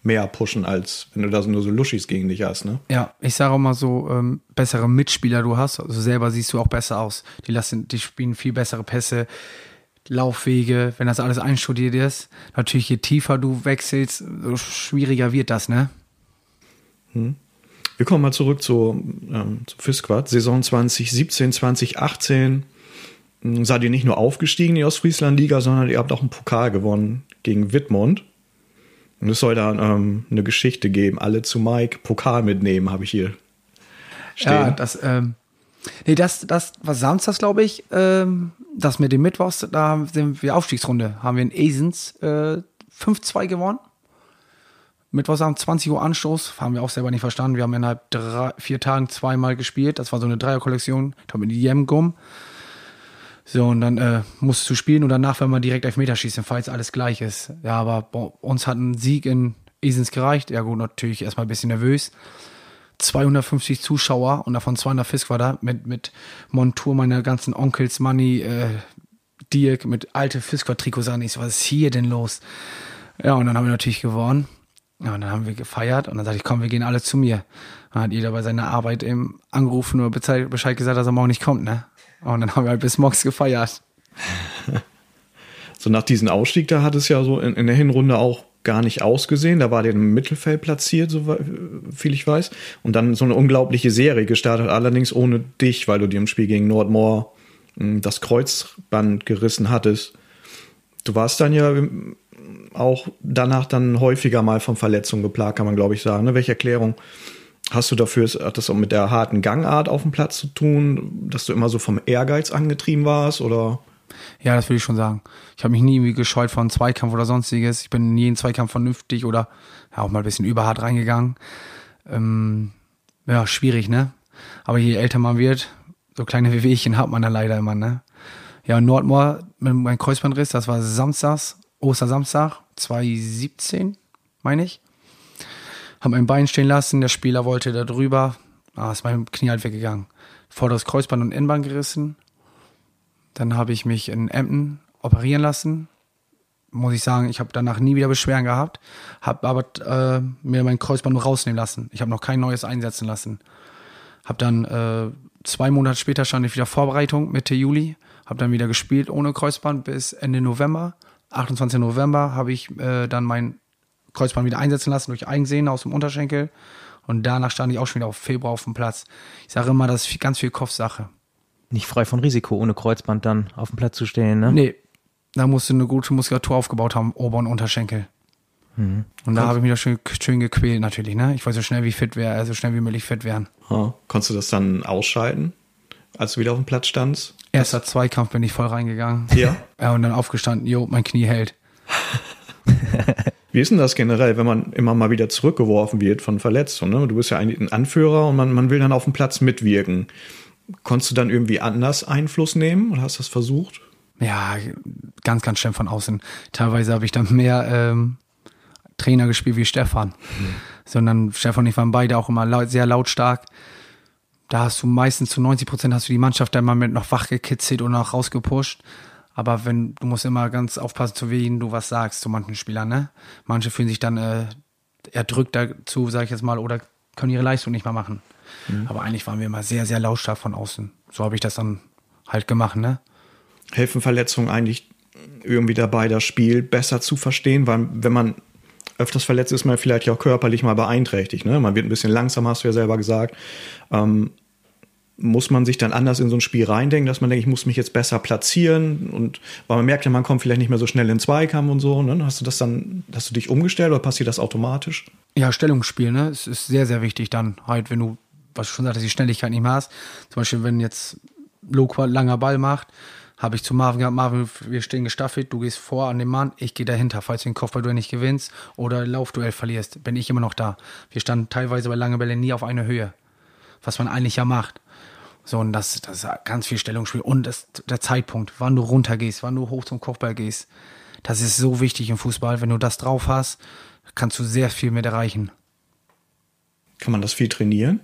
mehr pushen, als wenn du da so nur so Luschis gegen dich hast, ne? Ja, ich sage auch mal so, ähm, bessere Mitspieler du hast, also selber siehst du auch besser aus. Die lassen, die spielen viel bessere Pässe, Laufwege, wenn das alles einstudiert ist. Natürlich, je tiefer du wechselst, so schwieriger wird das, ne? Wir kommen mal zurück zu, ähm, zu Fisquad. Saison 2017, 2018 mh, seid ihr nicht nur aufgestiegen in die Ostfriesland-Liga, sondern ihr habt auch einen Pokal gewonnen gegen Wittmund. Und es soll da ähm, eine Geschichte geben. Alle zu Mike Pokal mitnehmen, habe ich hier stehen. Ja, das, ähm, nee, das, das war samstags, glaube ich, ähm, das mit dem Mittwochs, da sind wir Aufstiegsrunde, haben wir in Esens äh, 5-2 gewonnen. Mittwochsabend 20 Uhr Anstoß, haben wir auch selber nicht verstanden. Wir haben innerhalb drei, vier Tagen zweimal gespielt. Das war so eine Dreierkollektion, da mit Jemgum. So, und dann äh, musst du spielen und danach, wenn man direkt Elfmeter schießen, falls alles gleich ist. Ja, aber bei uns hat ein Sieg in Esens gereicht. Ja gut, natürlich erstmal ein bisschen nervös. 250 Zuschauer und davon 200 Fisk war da mit, mit Montur meiner ganzen Onkels, Money, äh, Dirk, mit alte Fisker-Trikots an. Ich so, was ist hier denn los? Ja, und dann haben wir natürlich gewonnen. Ja, und dann haben wir gefeiert und dann sagte ich, komm, wir gehen alle zu mir. Dann hat jeder bei seiner Arbeit eben angerufen oder Bescheid gesagt, dass er morgen nicht kommt, ne? Und dann haben wir halt bis morgens gefeiert. So nach diesem Ausstieg, da hat es ja so in, in der Hinrunde auch gar nicht ausgesehen. Da war der im Mittelfeld platziert, so viel ich weiß. Und dann so eine unglaubliche Serie gestartet, allerdings ohne dich, weil du dir im Spiel gegen Nordmoor hm, das Kreuzband gerissen hattest. Du warst dann ja auch danach dann häufiger mal von Verletzungen geplagt, kann man glaube ich sagen. Ne? Welche Erklärung hast du dafür? Hat das auch mit der harten Gangart auf dem Platz zu tun, dass du immer so vom Ehrgeiz angetrieben warst oder? Ja, das würde ich schon sagen. Ich habe mich nie irgendwie gescheut von Zweikampf oder sonstiges. Ich bin in jeden Zweikampf vernünftig oder ja, auch mal ein bisschen überhart reingegangen. Ähm, ja, schwierig, ne? Aber je älter man wird, so kleine Wehwehchen hat man da leider immer, ne? Ja, Nordmoor mit meinem Kreuzbandriss, das war samstags, Ostersamstag 2017, meine ich. Hab mein Bein stehen lassen, der Spieler wollte da drüber, ah, ist mein Knie halt weggegangen. Vorderes Kreuzband und Innenband gerissen. Dann habe ich mich in Emden operieren lassen. Muss ich sagen, ich habe danach nie wieder Beschwerden gehabt, habe aber äh, mir mein Kreuzband nur rausnehmen lassen. Ich habe noch kein neues einsetzen lassen. Habe dann äh, zwei Monate später stand ich wieder Vorbereitung Mitte Juli, habe dann wieder gespielt ohne Kreuzband bis Ende November. 28. November habe ich äh, dann mein Kreuzband wieder einsetzen lassen durch Eigensehen aus dem Unterschenkel. Und danach stand ich auch schon wieder auf Februar auf dem Platz. Ich sage immer, das ist ganz viel Kopfsache. Nicht frei von Risiko, ohne Kreuzband dann auf dem Platz zu stehen, ne? Nee, da musst du eine gute Muskulatur aufgebaut haben, Ober- und Unterschenkel. Mhm. Und da habe ich mich da schön, schön gequält natürlich, ne? Ich wollte so schnell wie fit wäre, also schnell wie möglich fit werden. Ja. Konntest du das dann ausschalten, als du wieder auf dem Platz standst? Erster Zweikampf bin ich voll reingegangen. Ja. Ja, und dann aufgestanden, jo, mein Knie hält. Wie ist denn das generell, wenn man immer mal wieder zurückgeworfen wird von Verletzungen? Ne? Du bist ja eigentlich ein Anführer und man, man will dann auf dem Platz mitwirken. Konntest du dann irgendwie anders Einfluss nehmen oder hast du das versucht? Ja, ganz, ganz schlimm von außen. Teilweise habe ich dann mehr ähm, Trainer gespielt wie Stefan. Mhm. Sondern Stefan und ich waren beide auch immer laut, sehr lautstark. Da hast du meistens zu 90 Prozent hast du die Mannschaft dann mal mit noch wachgekitzelt und noch rausgepusht. Aber wenn, du musst immer ganz aufpassen, zu wen du was sagst zu manchen Spielern, ne? Manche fühlen sich dann äh, erdrückt dazu, sag ich jetzt mal, oder können ihre Leistung nicht mehr machen. Mhm. Aber eigentlich waren wir immer sehr, sehr lautstark von außen. So habe ich das dann halt gemacht, ne? Helfen Verletzungen eigentlich irgendwie dabei, das Spiel besser zu verstehen? Weil wenn man öfters verletzt ist, man vielleicht auch körperlich mal beeinträchtigt. Ne? Man wird ein bisschen langsam, hast du ja selber gesagt. Ähm, muss man sich dann anders in so ein Spiel reindenken, dass man denkt, ich muss mich jetzt besser platzieren und weil man merkt ja, man kommt vielleicht nicht mehr so schnell in Zweikampf und so. Ne? Hast du das dann, hast du dich umgestellt oder passiert das automatisch? Ja, Stellungsspiel, ne? Es ist sehr, sehr wichtig dann halt, wenn du, was du schon sagtest, die Schnelligkeit nicht mehr hast. Zum Beispiel, wenn jetzt Loqua langer Ball macht, habe ich zu Marvin gesagt, Marvin, wir stehen gestaffelt, du gehst vor an den Mann, ich gehe dahinter, falls du den Kopfballduell nicht gewinnst oder Laufduell verlierst, bin ich immer noch da. Wir standen teilweise bei lange Bälle nie auf einer Höhe, was man eigentlich ja macht. So, und das, das ist ganz viel Stellungsspiel. Und das, der Zeitpunkt, wann du runtergehst, wann du hoch zum Kopfball gehst. Das ist so wichtig im Fußball. Wenn du das drauf hast, kannst du sehr viel mit erreichen. Kann man das viel trainieren?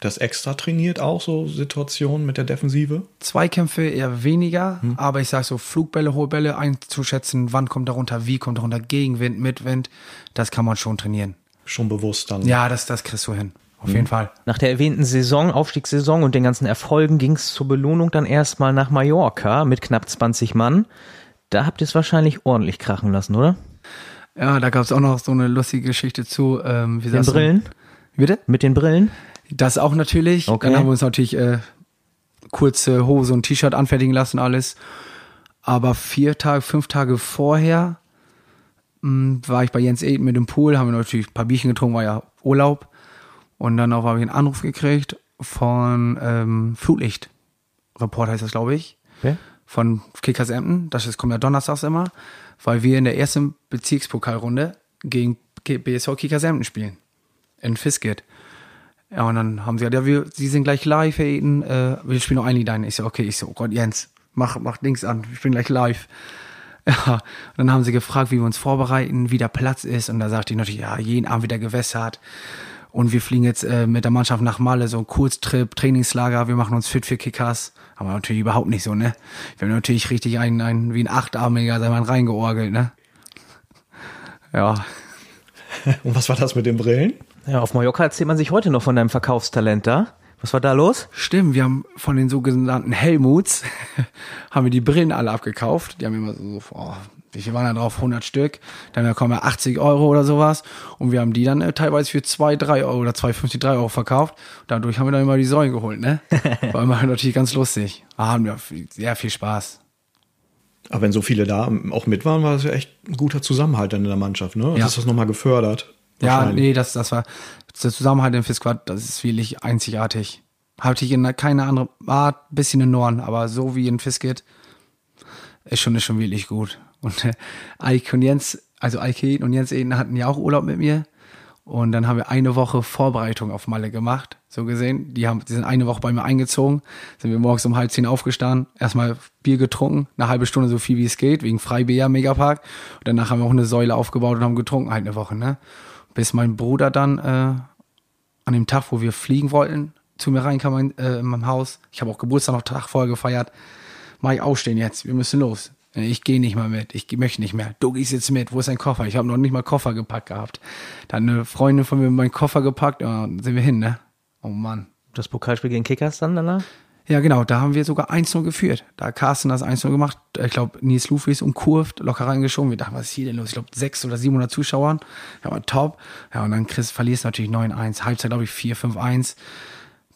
Das extra trainiert auch so Situationen mit der Defensive? Zweikämpfe eher weniger, hm. aber ich sage so Flugbälle, hohe Bälle einzuschätzen, wann kommt darunter, wie kommt darunter, Gegenwind, Mitwind, das kann man schon trainieren. Schon bewusst dann. Ja, das, das kriegst du hin. Auf jeden mhm. Fall. Nach der erwähnten Saison, Aufstiegssaison und den ganzen Erfolgen ging es zur Belohnung dann erstmal nach Mallorca mit knapp 20 Mann. Da habt ihr es wahrscheinlich ordentlich krachen lassen, oder? Ja, da gab es auch noch so eine lustige Geschichte zu. Ähm, wie den Brillen? Du? Bitte? Mit den Brillen? Das auch natürlich. Okay. Dann haben wir uns natürlich äh, kurze Hose und T-Shirt anfertigen lassen, alles. Aber vier Tage, fünf Tage vorher mh, hm, war ich bei Jens Eden mit dem Pool, haben wir natürlich ein paar Bierchen getrunken, war ja Urlaub. Und dann auch habe ich einen Anruf gekriegt von ähm, Flutlicht. Report heißt das, glaube ich. Okay. Von Kickers Emden. Das ist, kommt ja donnerstags immer, weil wir in der ersten Bezirkspokalrunde gegen BSV Kickers Emden spielen. In Fiskett. Ja, und dann haben sie gesagt, ja, wir, sie sind gleich live, Herr Eden, äh, wir spielen noch ein Lied ein. Ich so, okay, ich so, oh Gott, Jens, mach, mach Dings an, ich bin gleich live. Ja, und dann haben sie gefragt, wie wir uns vorbereiten, wie der Platz ist. Und da sagte ich natürlich, ja, jeden Abend wieder gewässert Und wir fliegen jetzt äh, mit der Mannschaft nach Malle, so ein Kurztrip, Trainingslager, wir machen uns fit für Kickers. Aber natürlich überhaupt nicht so, ne? Wir haben natürlich richtig einen, einen wie ein Achtarmiger, da mal reingeorgelt, ne? Ja. Und was war das mit den Brillen? Ja, auf Mallorca erzählt man sich heute noch von deinem Verkaufstalent da. Was war da los? Stimmt, wir haben von den sogenannten Helmuts, haben wir die Brillen alle abgekauft. Die haben immer so, oh, wie viel waren da drauf? 100 Stück. Dann kommen ja 80 Euro oder sowas. Und wir haben die dann äh, teilweise für 2, 3 Euro oder 2,50, 3 Euro verkauft. Dadurch haben wir dann immer die Säulen geholt, ne? War immer natürlich ganz lustig. Ah, haben wir sehr viel Spaß. Aber wenn so viele da auch mit waren, war das ja echt ein guter Zusammenhalt dann in der Mannschaft, ne? Ja. Das ist das nochmal gefördert. Ja, nee, das, das war, der Zusammenhalt im Fisquad, das ist wirklich einzigartig. Hatte ich in keine andere Art, bisschen in Norden, aber so wie in Fiskit, ist schon, ist schon wirklich gut. Und äh, Ike und Jens, also Ike und Jens Eden hatten ja auch Urlaub mit mir. Und dann haben wir eine Woche Vorbereitung auf Malle gemacht, so gesehen. Die haben, die sind eine Woche bei mir eingezogen, sind wir morgens um halb zehn aufgestanden, erstmal Bier getrunken, eine halbe Stunde so viel wie es geht, wegen Freibier Megapark. Und danach haben wir auch eine Säule aufgebaut und haben getrunken halt eine Woche, ne? Bis mein Bruder dann äh, an dem Tag, wo wir fliegen wollten, zu mir reinkam in, äh, in meinem Haus. Ich habe auch Geburtstag noch Tag vorher gefeiert. Mach aufstehen jetzt, wir müssen los. Ich gehe nicht mal mit, ich möchte nicht mehr. Du gehst jetzt mit, wo ist dein Koffer? Ich habe noch nicht mal Koffer gepackt gehabt. Dann eine Freundin von mir meinen Koffer gepackt, ja, dann sind wir hin, ne? Oh Mann. Das Pokalspiel gegen Kickers dann danach? Ja, genau, da haben wir sogar 1-0 geführt. Da hat Carsten das 1-0 gemacht. Ich glaube, Nils Luffy ist umkurvt, locker reingeschoben. Wir dachten, was ist hier denn los? Ich glaube, 600 oder 700 Zuschauern. Ja, war top. Ja, und dann Chris verlierst natürlich 9-1. Halbzeit, glaube ich, 4-5-1.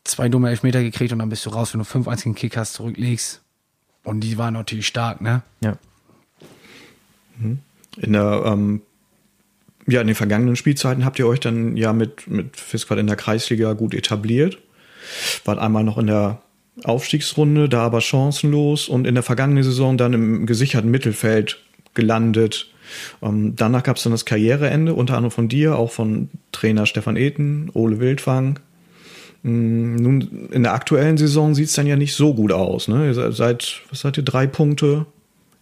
Zwei dumme Elfmeter gekriegt und dann bist du raus, wenn du 5-1 gegen Kickers zurücklegst. Und die waren natürlich stark, ne? Ja. Mhm. In der, ähm, ja, in den vergangenen Spielzeiten habt ihr euch dann ja mit, mit Fisquad in der Kreisliga gut etabliert. Wart einmal noch in der Aufstiegsrunde, da aber chancenlos und in der vergangenen Saison dann im gesicherten Mittelfeld gelandet. Ähm, danach gab es dann das Karriereende, unter anderem von dir, auch von Trainer Stefan Eten, Ole Wildfang. Mm, nun, in der aktuellen Saison sieht es dann ja nicht so gut aus. Ne? Ihr seid, was seid ihr, drei Punkte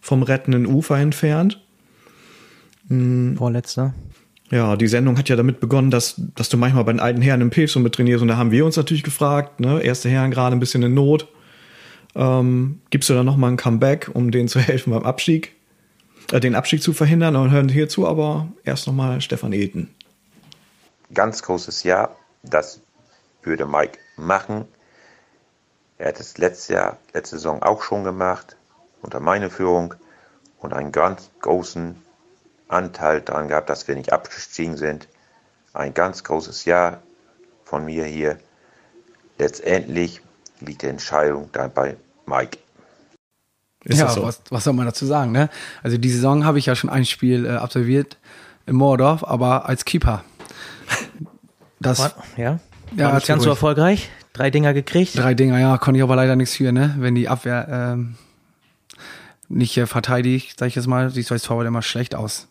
vom rettenden Ufer entfernt. Mhm. Vorletzter. Ja, die Sendung hat ja damit begonnen, dass, dass du manchmal bei den alten Herren im Pilz mit trainierst und da haben wir uns natürlich gefragt, ne, erste Herren gerade ein bisschen in Not. Ähm, gibst du da nochmal ein Comeback, um denen zu helfen beim Abstieg, äh, den Abstieg zu verhindern und hören hierzu aber erst nochmal Stefan Eden. Ganz großes Ja, das würde Mike machen. Er hat es letztes Jahr, letzte Saison auch schon gemacht unter meiner Führung und einen ganz großen Anteil daran gehabt, dass wir nicht abgestiegen sind. Ein ganz großes Ja von mir hier. Letztendlich liegt die Entscheidung dann bei Mike. Ist ja, so? was, was soll man dazu sagen? Ne? Also die Saison habe ich ja schon ein Spiel äh, absolviert in Moordorf, aber als Keeper. Das, War, ja, ja War nicht ganz so erfolgreich. Drei Dinger gekriegt. Drei Dinger, ja, konnte ich aber leider nichts für, ne? Wenn die Abwehr ähm, nicht äh, verteidigt, sag ich jetzt mal, sieht so als Torwart immer schlecht aus.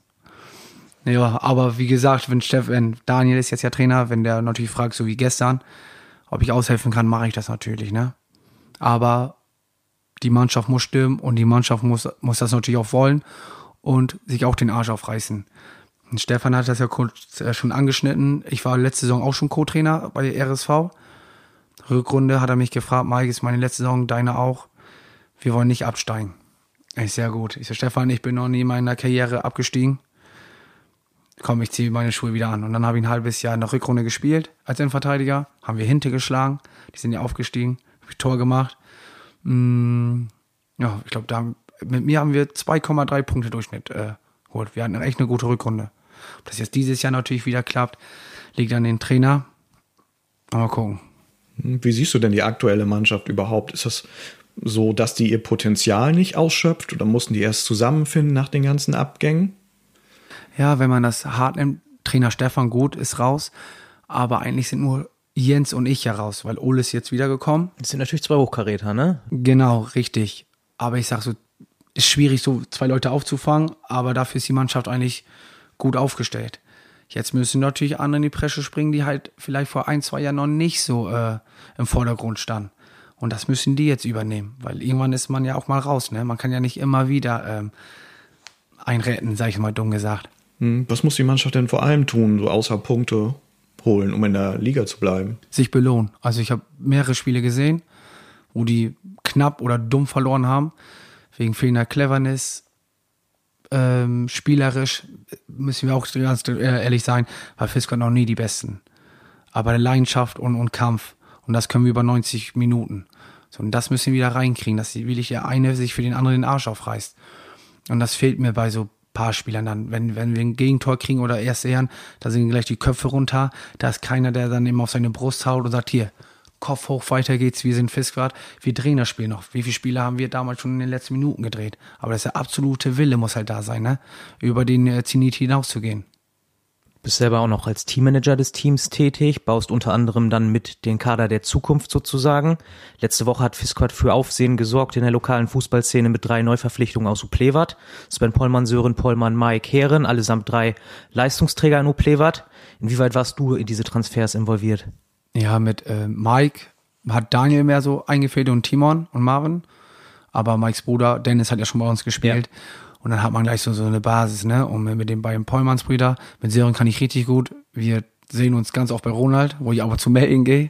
Ja, aber wie gesagt, wenn Steff, wenn Daniel ist jetzt ja Trainer, wenn der natürlich fragt, so wie gestern, ob ich aushelfen kann, mache ich das natürlich, ne? Aber die Mannschaft muss stimmen und die Mannschaft muss, muss das natürlich auch wollen und sich auch den Arsch aufreißen. Stefan hat das ja kurz äh, schon angeschnitten. Ich war letzte Saison auch schon Co-Trainer bei der RSV. Rückrunde hat er mich gefragt, Mike, ist meine letzte Saison, deine auch. Wir wollen nicht absteigen. Ist sehr gut. Ich so, Stefan, ich bin noch nie in meiner Karriere abgestiegen. Komm, ich ziehe meine Schuhe wieder an. Und dann habe ich ein halbes Jahr in der Rückrunde gespielt als Innenverteidiger. Haben wir Hinte geschlagen. Die sind ja aufgestiegen. Habe ich Tor gemacht. Mm, ja, ich glaube, mit mir haben wir 2,3 Punkte Durchschnitt äh, geholt. Wir hatten echt eine gute Rückrunde. Ob das jetzt dieses Jahr natürlich wieder klappt, liegt an den Trainer. mal gucken. Wie siehst du denn die aktuelle Mannschaft überhaupt? Ist das so, dass die ihr Potenzial nicht ausschöpft oder mussten die erst zusammenfinden nach den ganzen Abgängen? Ja, wenn man das hart nimmt, Trainer Stefan gut ist raus, aber eigentlich sind nur Jens und ich ja raus, weil Ole ist jetzt wiedergekommen. Das sind natürlich zwei Hochkaräter, ne? Genau, richtig. Aber ich sag so, ist schwierig, so zwei Leute aufzufangen, aber dafür ist die Mannschaft eigentlich gut aufgestellt. Jetzt müssen natürlich andere in die Presche springen, die halt vielleicht vor ein, zwei Jahren noch nicht so äh, im Vordergrund standen. Und das müssen die jetzt übernehmen, weil irgendwann ist man ja auch mal raus. Ne? Man kann ja nicht immer wieder ähm, einretten, sage ich mal dumm gesagt. Hm, was muss die Mannschaft denn vor allem tun, so außer Punkte holen, um in der Liga zu bleiben? Sich belohnen. Also ich habe mehrere Spiele gesehen, wo die knapp oder dumm verloren haben, wegen fehlender Cleverness. Ähm, spielerisch müssen wir auch ganz ehrlich sein, war Fisker noch nie die Besten. Aber Leidenschaft und, und Kampf. Und das können wir über 90 Minuten. So, und das müssen wir wieder reinkriegen, dass die, will ich der eine sich für den anderen den Arsch aufreißt. Und das fehlt mir bei so paar Spielern dann. Wenn, wenn wir ein Gegentor kriegen oder erst ehren, da sind gleich die Köpfe runter. Da ist keiner, der dann immer auf seine Brust haut und sagt, hier, Kopf hoch, weiter geht's, wir sind Fiskgrad, wir drehen das Spiel noch. Wie viele Spiele haben wir damals schon in den letzten Minuten gedreht? Aber das ist der absolute Wille muss halt da sein, ne? Über den äh, Zenit hinauszugehen. Bist selber auch noch als Teammanager des Teams tätig, baust unter anderem dann mit den Kader der Zukunft sozusagen. Letzte Woche hat Fiskart für Aufsehen gesorgt in der lokalen Fußballszene mit drei Neuverpflichtungen aus Uplewat. Sven Pollmann, Sören Pollmann, Mike Heeren, allesamt drei Leistungsträger in Uplewat. Inwieweit warst du in diese Transfers involviert? Ja, mit äh, Mike hat Daniel mehr so eingefädelt und Timon und Marvin. Aber Mikes Bruder Dennis hat ja schon bei uns gespielt. Ja. Und dann hat man gleich so, so eine Basis, ne? Und mit den beiden Pollmanns Brüder, mit Sören kann ich richtig gut. Wir sehen uns ganz oft bei Ronald, wo ich aber zu melden gehe.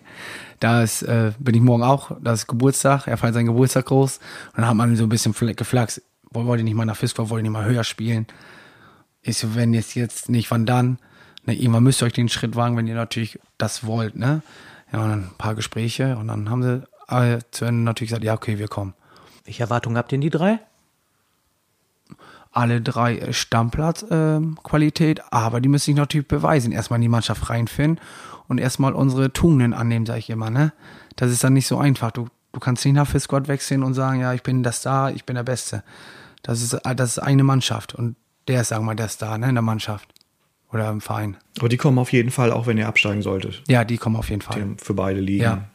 Da ist, äh, bin ich morgen auch, da ist Geburtstag, er feiert seinen Geburtstag groß. Und dann hat man so ein bisschen geflaxt. Wollte nicht mal nach Fiskor, wollte nicht mal höher spielen. Ich so, wenn jetzt jetzt nicht, wann dann? Ne, irgendwann müsst ihr euch den Schritt wagen, wenn ihr natürlich das wollt, ne? Ja, und dann ein paar Gespräche und dann haben sie äh, zu Ende natürlich gesagt, ja, okay, wir kommen. Welche Erwartungen habt ihr in die drei? alle drei Stammplatzqualität, ähm, äh, aber die müssen sich natürlich beweisen. Erstmal in die Mannschaft reinfinden und erstmal unsere Tugenden annehmen, sage ich immer. Ne? Das ist dann nicht so einfach. Du, du kannst nicht nach Squad wechseln und sagen, ja, ich bin der Star, ich bin der Beste. Das ist, das ist eine Mannschaft und der ist, sagen wir mal, der Star ne, in der Mannschaft oder im Verein. Aber die kommen auf jeden Fall, auch wenn ihr absteigen solltet. Ja, die kommen auf jeden Fall. Für beide Ligen. Ja.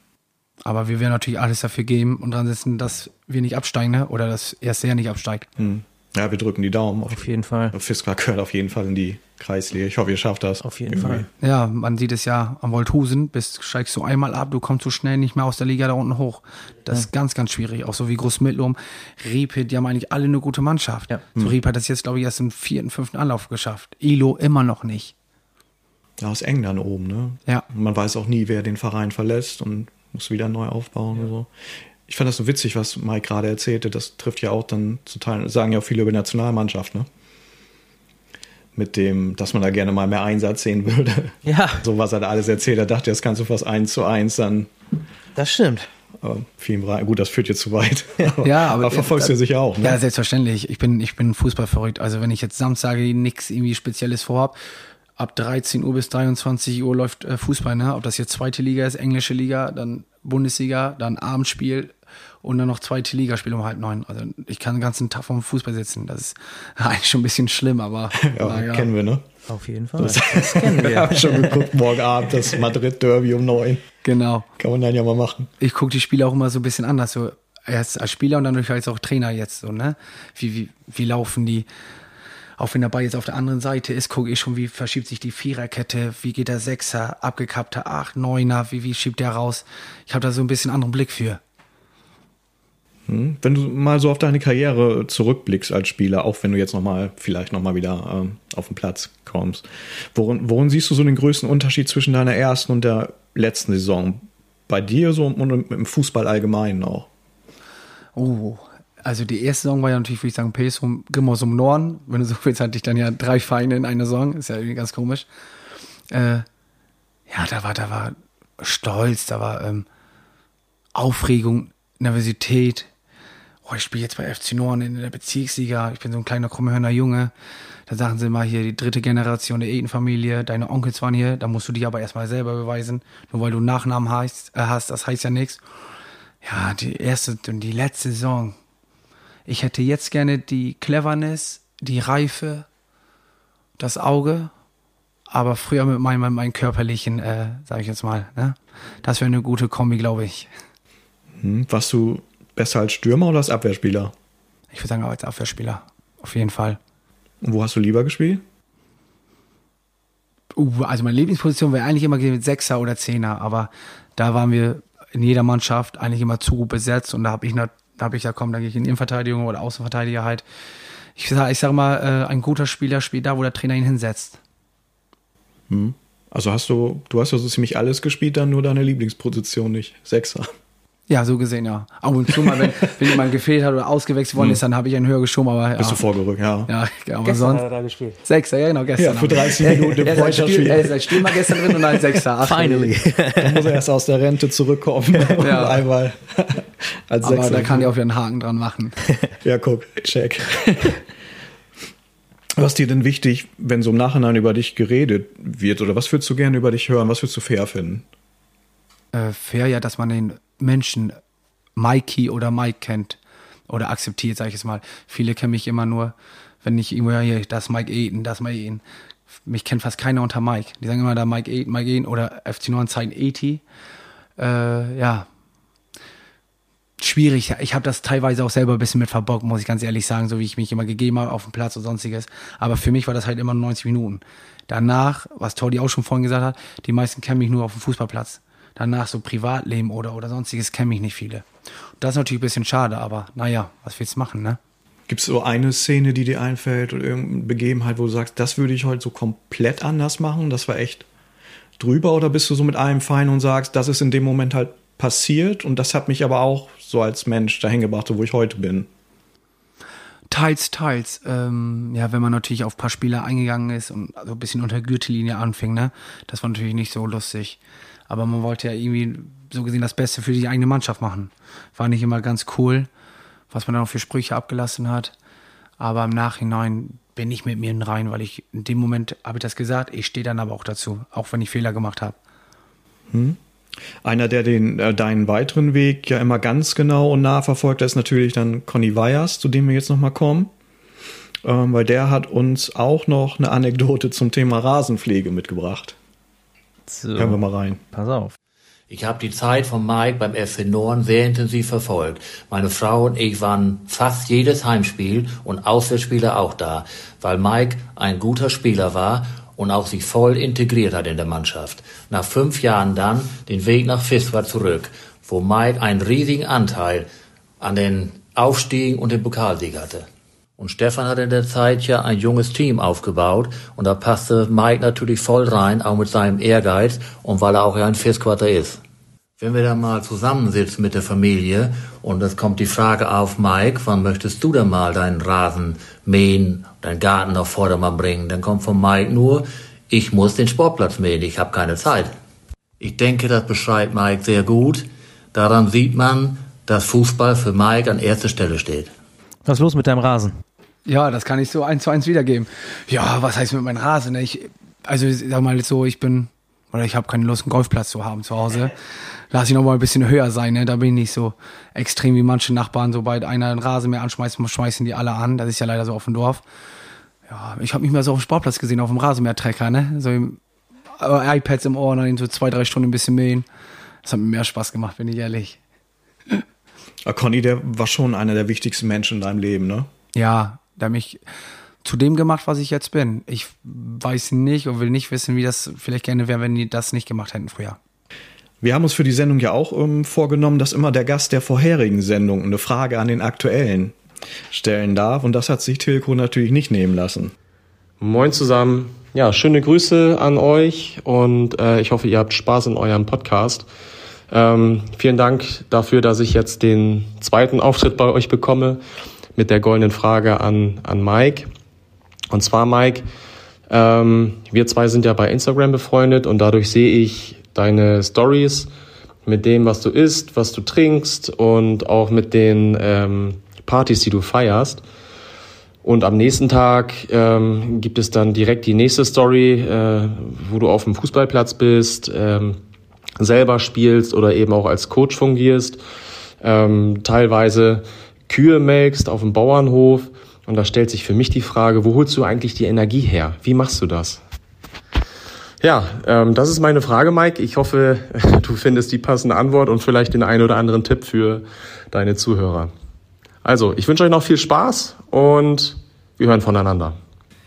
Aber wir werden natürlich alles dafür geben und dran setzen, dass wir nicht absteigen ne? oder dass erst Jahr nicht absteigt. Hm. Ja, wir drücken die Daumen. Auf, auf jeden Fall. Fiskar gehört auf jeden Fall in die Kreisliga. Ich hoffe, ihr schafft das. Auf jeden irgendwie. Fall. Ja, man sieht es ja am Wolthusen. Bist, steigst du einmal ab, du kommst so schnell nicht mehr aus der Liga da unten hoch. Das ja. ist ganz, ganz schwierig. Auch so wie Großmittlum, Riepe, die haben eigentlich alle eine gute Mannschaft. Ja. So. Riepe hat das jetzt, glaube ich, erst im vierten, fünften Anlauf geschafft. Ilo immer noch nicht. Ja, aus England oben, ne? Ja. Man weiß auch nie, wer den Verein verlässt und muss wieder neu aufbauen ja. und so ich fand das so witzig, was Mike gerade erzählte. Das trifft ja auch dann zu Teilen, sagen ja auch viele über die Nationalmannschaft, ne? Mit dem, dass man da gerne mal mehr Einsatz sehen würde. Ja. So was er da alles erzählt. Er dachte, das kannst du fast eins zu eins dann. Das stimmt. Viel Gut, das führt jetzt zu weit. Aber, ja, aber, aber verfolgst du sicher auch, ne? Ja, selbstverständlich. Ich bin, ich bin Fußball verrückt. Also wenn ich jetzt Samstag nichts irgendwie Spezielles vorhab, ab 13 Uhr bis 23 Uhr läuft äh, Fußball, ne? Ob das jetzt zweite Liga ist, englische Liga, dann Bundesliga, dann Abendspiel und dann noch zweite Ligaspiele um halb neun. Also ich kann den ganzen Tag vom Fußball sitzen. Das ist eigentlich schon ein bisschen schlimm, aber ja, ja. kennen wir, ne? Auf jeden Fall. Das, das kennen wir. habe schon geguckt, morgen Abend das Madrid-Derby um neun. Genau. Kann man dann ja mal machen. Ich gucke die Spiele auch immer so ein bisschen anders. So erst als Spieler und dann durch als auch Trainer jetzt so, ne? Wie, wie, wie laufen die? Auch wenn der Ball jetzt auf der anderen Seite ist, gucke ich schon, wie verschiebt sich die Viererkette, wie geht der Sechser, abgekappter Acht, Neuner, wie, wie schiebt der raus. Ich habe da so ein bisschen anderen Blick für. Hm? Wenn du mal so auf deine Karriere zurückblickst als Spieler, auch wenn du jetzt noch mal vielleicht noch mal wieder ähm, auf den Platz kommst, worin, worin siehst du so den größten Unterschied zwischen deiner ersten und der letzten Saison? Bei dir so und im Fußball allgemein auch? Oh, also die erste Saison war ja natürlich, würde ich sagen, PSV Grimmers um Norden. Wenn du so willst, hatte ich dann ja drei Vereine in einer Saison. Ist ja irgendwie ganz komisch. Äh, ja, da war, da war Stolz, da war ähm, Aufregung, Nervosität. Oh, ich spiele jetzt bei FC Norden in der Bezirksliga. Ich bin so ein kleiner krummhörner Junge. Da sagen sie mal hier die dritte Generation der Edenfamilie. Deine Onkels waren hier. Da musst du dich aber erstmal selber beweisen. Nur weil du Nachnamen heißt, äh, hast, das heißt ja nichts. Ja, die erste und die letzte Saison ich hätte jetzt gerne die Cleverness, die Reife, das Auge, aber früher mit meinem, meinem körperlichen, äh, sage ich jetzt mal. Ne? Das wäre eine gute Kombi, glaube ich. Hm, warst du besser als Stürmer oder als Abwehrspieler? Ich würde sagen, als Abwehrspieler. Auf jeden Fall. Und wo hast du lieber gespielt? Uh, also meine Lieblingsposition wäre eigentlich immer mit Sechser oder Zehner, aber da waren wir in jeder Mannschaft eigentlich immer zu gut besetzt und da habe ich da habe ich ja komm, dann gehe ich in Innenverteidigung oder Außenverteidiger halt. Ich sage ich sag mal, äh, ein guter Spieler spielt da, wo der Trainer ihn hinsetzt. Hm. Also hast du, du hast ja so ziemlich alles gespielt, dann nur deine Lieblingsposition nicht. Sechser. Ja, so gesehen, ja. Ab und zu mal, wenn, wenn jemand gefehlt hat oder ausgewechselt worden ist, dann habe ich einen höher geschoben, aber ja. Bist du vorgerückt, ja. Ja, aber Gestern sonst. hat er da gespielt. Sechser, ja genau, gestern. Ja, für haben wir- 30 Minuten im er, ist als er Stürmer gestern drin und als Sechser. Ach, Finally. Da muss er erst aus der Rente zurückkommen und Ja. einmal als Aber Sechser. da kann ich auch wieder einen Haken dran machen. Ja, guck, check. Was ist dir denn wichtig, wenn so im Nachhinein über dich geredet wird? Oder was würdest du gerne über dich hören? Was würdest du fair finden? äh, fair ja, dass man den Menschen Mikey oder Mike kennt oder akzeptiert, sage ich jetzt mal. Viele kennen mich immer nur, wenn ich irgendwo, hier, das ist Mike Eden, das ist Mike Eden. Mich kennt fast keiner unter Mike. Die sagen immer da Mike Eden, Mike Eden oder FC9 Zeichen 80. Äh, ja, schwierig. Ich habe das teilweise auch selber ein bisschen mit verbockt, muss ich ganz ehrlich sagen, so wie ich mich immer gegeben habe auf dem Platz und sonstiges. Aber für mich war das halt immer 90 Minuten. Danach, was Tordi auch schon vorhin gesagt hat, die meisten kennen mich nur auf dem Fußballplatz. Danach so Privatleben oder, oder sonstiges kennen mich nicht viele. Das ist natürlich ein bisschen schade, aber naja, was willst du machen, ne? Gibt es so eine Szene, die dir einfällt oder irgendeine Begebenheit, wo du sagst, das würde ich heute so komplett anders machen? Das war echt drüber oder bist du so mit allem fein und sagst, das ist in dem Moment halt passiert und das hat mich aber auch so als Mensch dahin gebracht, wo ich heute bin? Teils, teils. Ähm, ja, wenn man natürlich auf ein paar Spieler eingegangen ist und so ein bisschen unter Gürtellinie anfing, ne? Das war natürlich nicht so lustig. Aber man wollte ja irgendwie so gesehen das Beste für die eigene Mannschaft machen. War nicht immer ganz cool, was man dann auch für Sprüche abgelassen hat. Aber im Nachhinein bin ich mit mir rein, weil ich in dem Moment habe ich das gesagt, ich stehe dann aber auch dazu, auch wenn ich Fehler gemacht habe. Einer, der den, äh, deinen weiteren Weg ja immer ganz genau und nah verfolgt, ist natürlich dann Conny Weyers, zu dem wir jetzt nochmal kommen. Ähm, weil der hat uns auch noch eine Anekdote zum Thema Rasenpflege mitgebracht. So, Hören wir mal rein. pass auf. Ich habe die Zeit von Mike beim FC Norden sehr intensiv verfolgt. Meine Frau und ich waren fast jedes Heimspiel und Auswärtsspieler auch da, weil Mike ein guter Spieler war und auch sich voll integriert hat in der Mannschaft. Nach fünf Jahren dann den Weg nach Fiswa zurück, wo Mike einen riesigen Anteil an den Aufstiegen und den Pokalsieg hatte. Und Stefan hat in der Zeit ja ein junges Team aufgebaut und da passte Mike natürlich voll rein, auch mit seinem Ehrgeiz und weil er auch ja ein Viertquarter ist. Wenn wir dann mal zusammensitzen mit der Familie und es kommt die Frage auf, Mike, wann möchtest du denn mal deinen Rasen mähen, deinen Garten auf Vordermann bringen, dann kommt von Mike nur, ich muss den Sportplatz mähen, ich habe keine Zeit. Ich denke, das beschreibt Mike sehr gut. Daran sieht man, dass Fußball für Mike an erster Stelle steht. Was ist los mit deinem Rasen? Ja, das kann ich so eins zu eins wiedergeben. Ja, was heißt mit meinem Rasen? ne? Ich, also ich sag mal so, ich bin, oder ich habe keine Lust, einen Golfplatz zu haben zu Hause. Lass ich noch mal ein bisschen höher sein, ne? Da bin ich nicht so extrem wie manche Nachbarn. Sobald einer einen Rasenmäher anschmeißt, schmeißen die alle an. Das ist ja leider so auf dem Dorf. Ja, ich habe mich mal so auf dem Sportplatz gesehen, auf dem Rasenmähertrecker, ne? So im, äh, iPads im Ohr und dann so zwei, drei Stunden ein bisschen mähen. Das hat mir mehr Spaß gemacht, bin ich ehrlich. Ah, Conny, der war schon einer der wichtigsten Menschen in deinem Leben, ne? ja, der mich zu dem gemacht, was ich jetzt bin. Ich weiß nicht und will nicht wissen, wie das vielleicht gerne wäre, wenn die das nicht gemacht hätten früher. Wir haben uns für die Sendung ja auch ähm, vorgenommen, dass immer der Gast der vorherigen Sendung eine Frage an den aktuellen stellen darf. Und das hat sich Tilko natürlich nicht nehmen lassen. Moin zusammen. Ja, schöne Grüße an euch und äh, ich hoffe, ihr habt Spaß in eurem Podcast. Ähm, vielen Dank dafür, dass ich jetzt den zweiten Auftritt bei euch bekomme mit der goldenen Frage an, an Mike. Und zwar, Mike, ähm, wir zwei sind ja bei Instagram befreundet und dadurch sehe ich deine Stories mit dem, was du isst, was du trinkst und auch mit den ähm, Partys, die du feierst. Und am nächsten Tag ähm, gibt es dann direkt die nächste Story, äh, wo du auf dem Fußballplatz bist, ähm, selber spielst oder eben auch als Coach fungierst, ähm, teilweise Kühe melkst auf dem Bauernhof. Und da stellt sich für mich die Frage, wo holst du eigentlich die Energie her? Wie machst du das? Ja, ähm, das ist meine Frage, Mike. Ich hoffe, du findest die passende Antwort und vielleicht den einen oder anderen Tipp für deine Zuhörer. Also, ich wünsche euch noch viel Spaß und wir hören voneinander.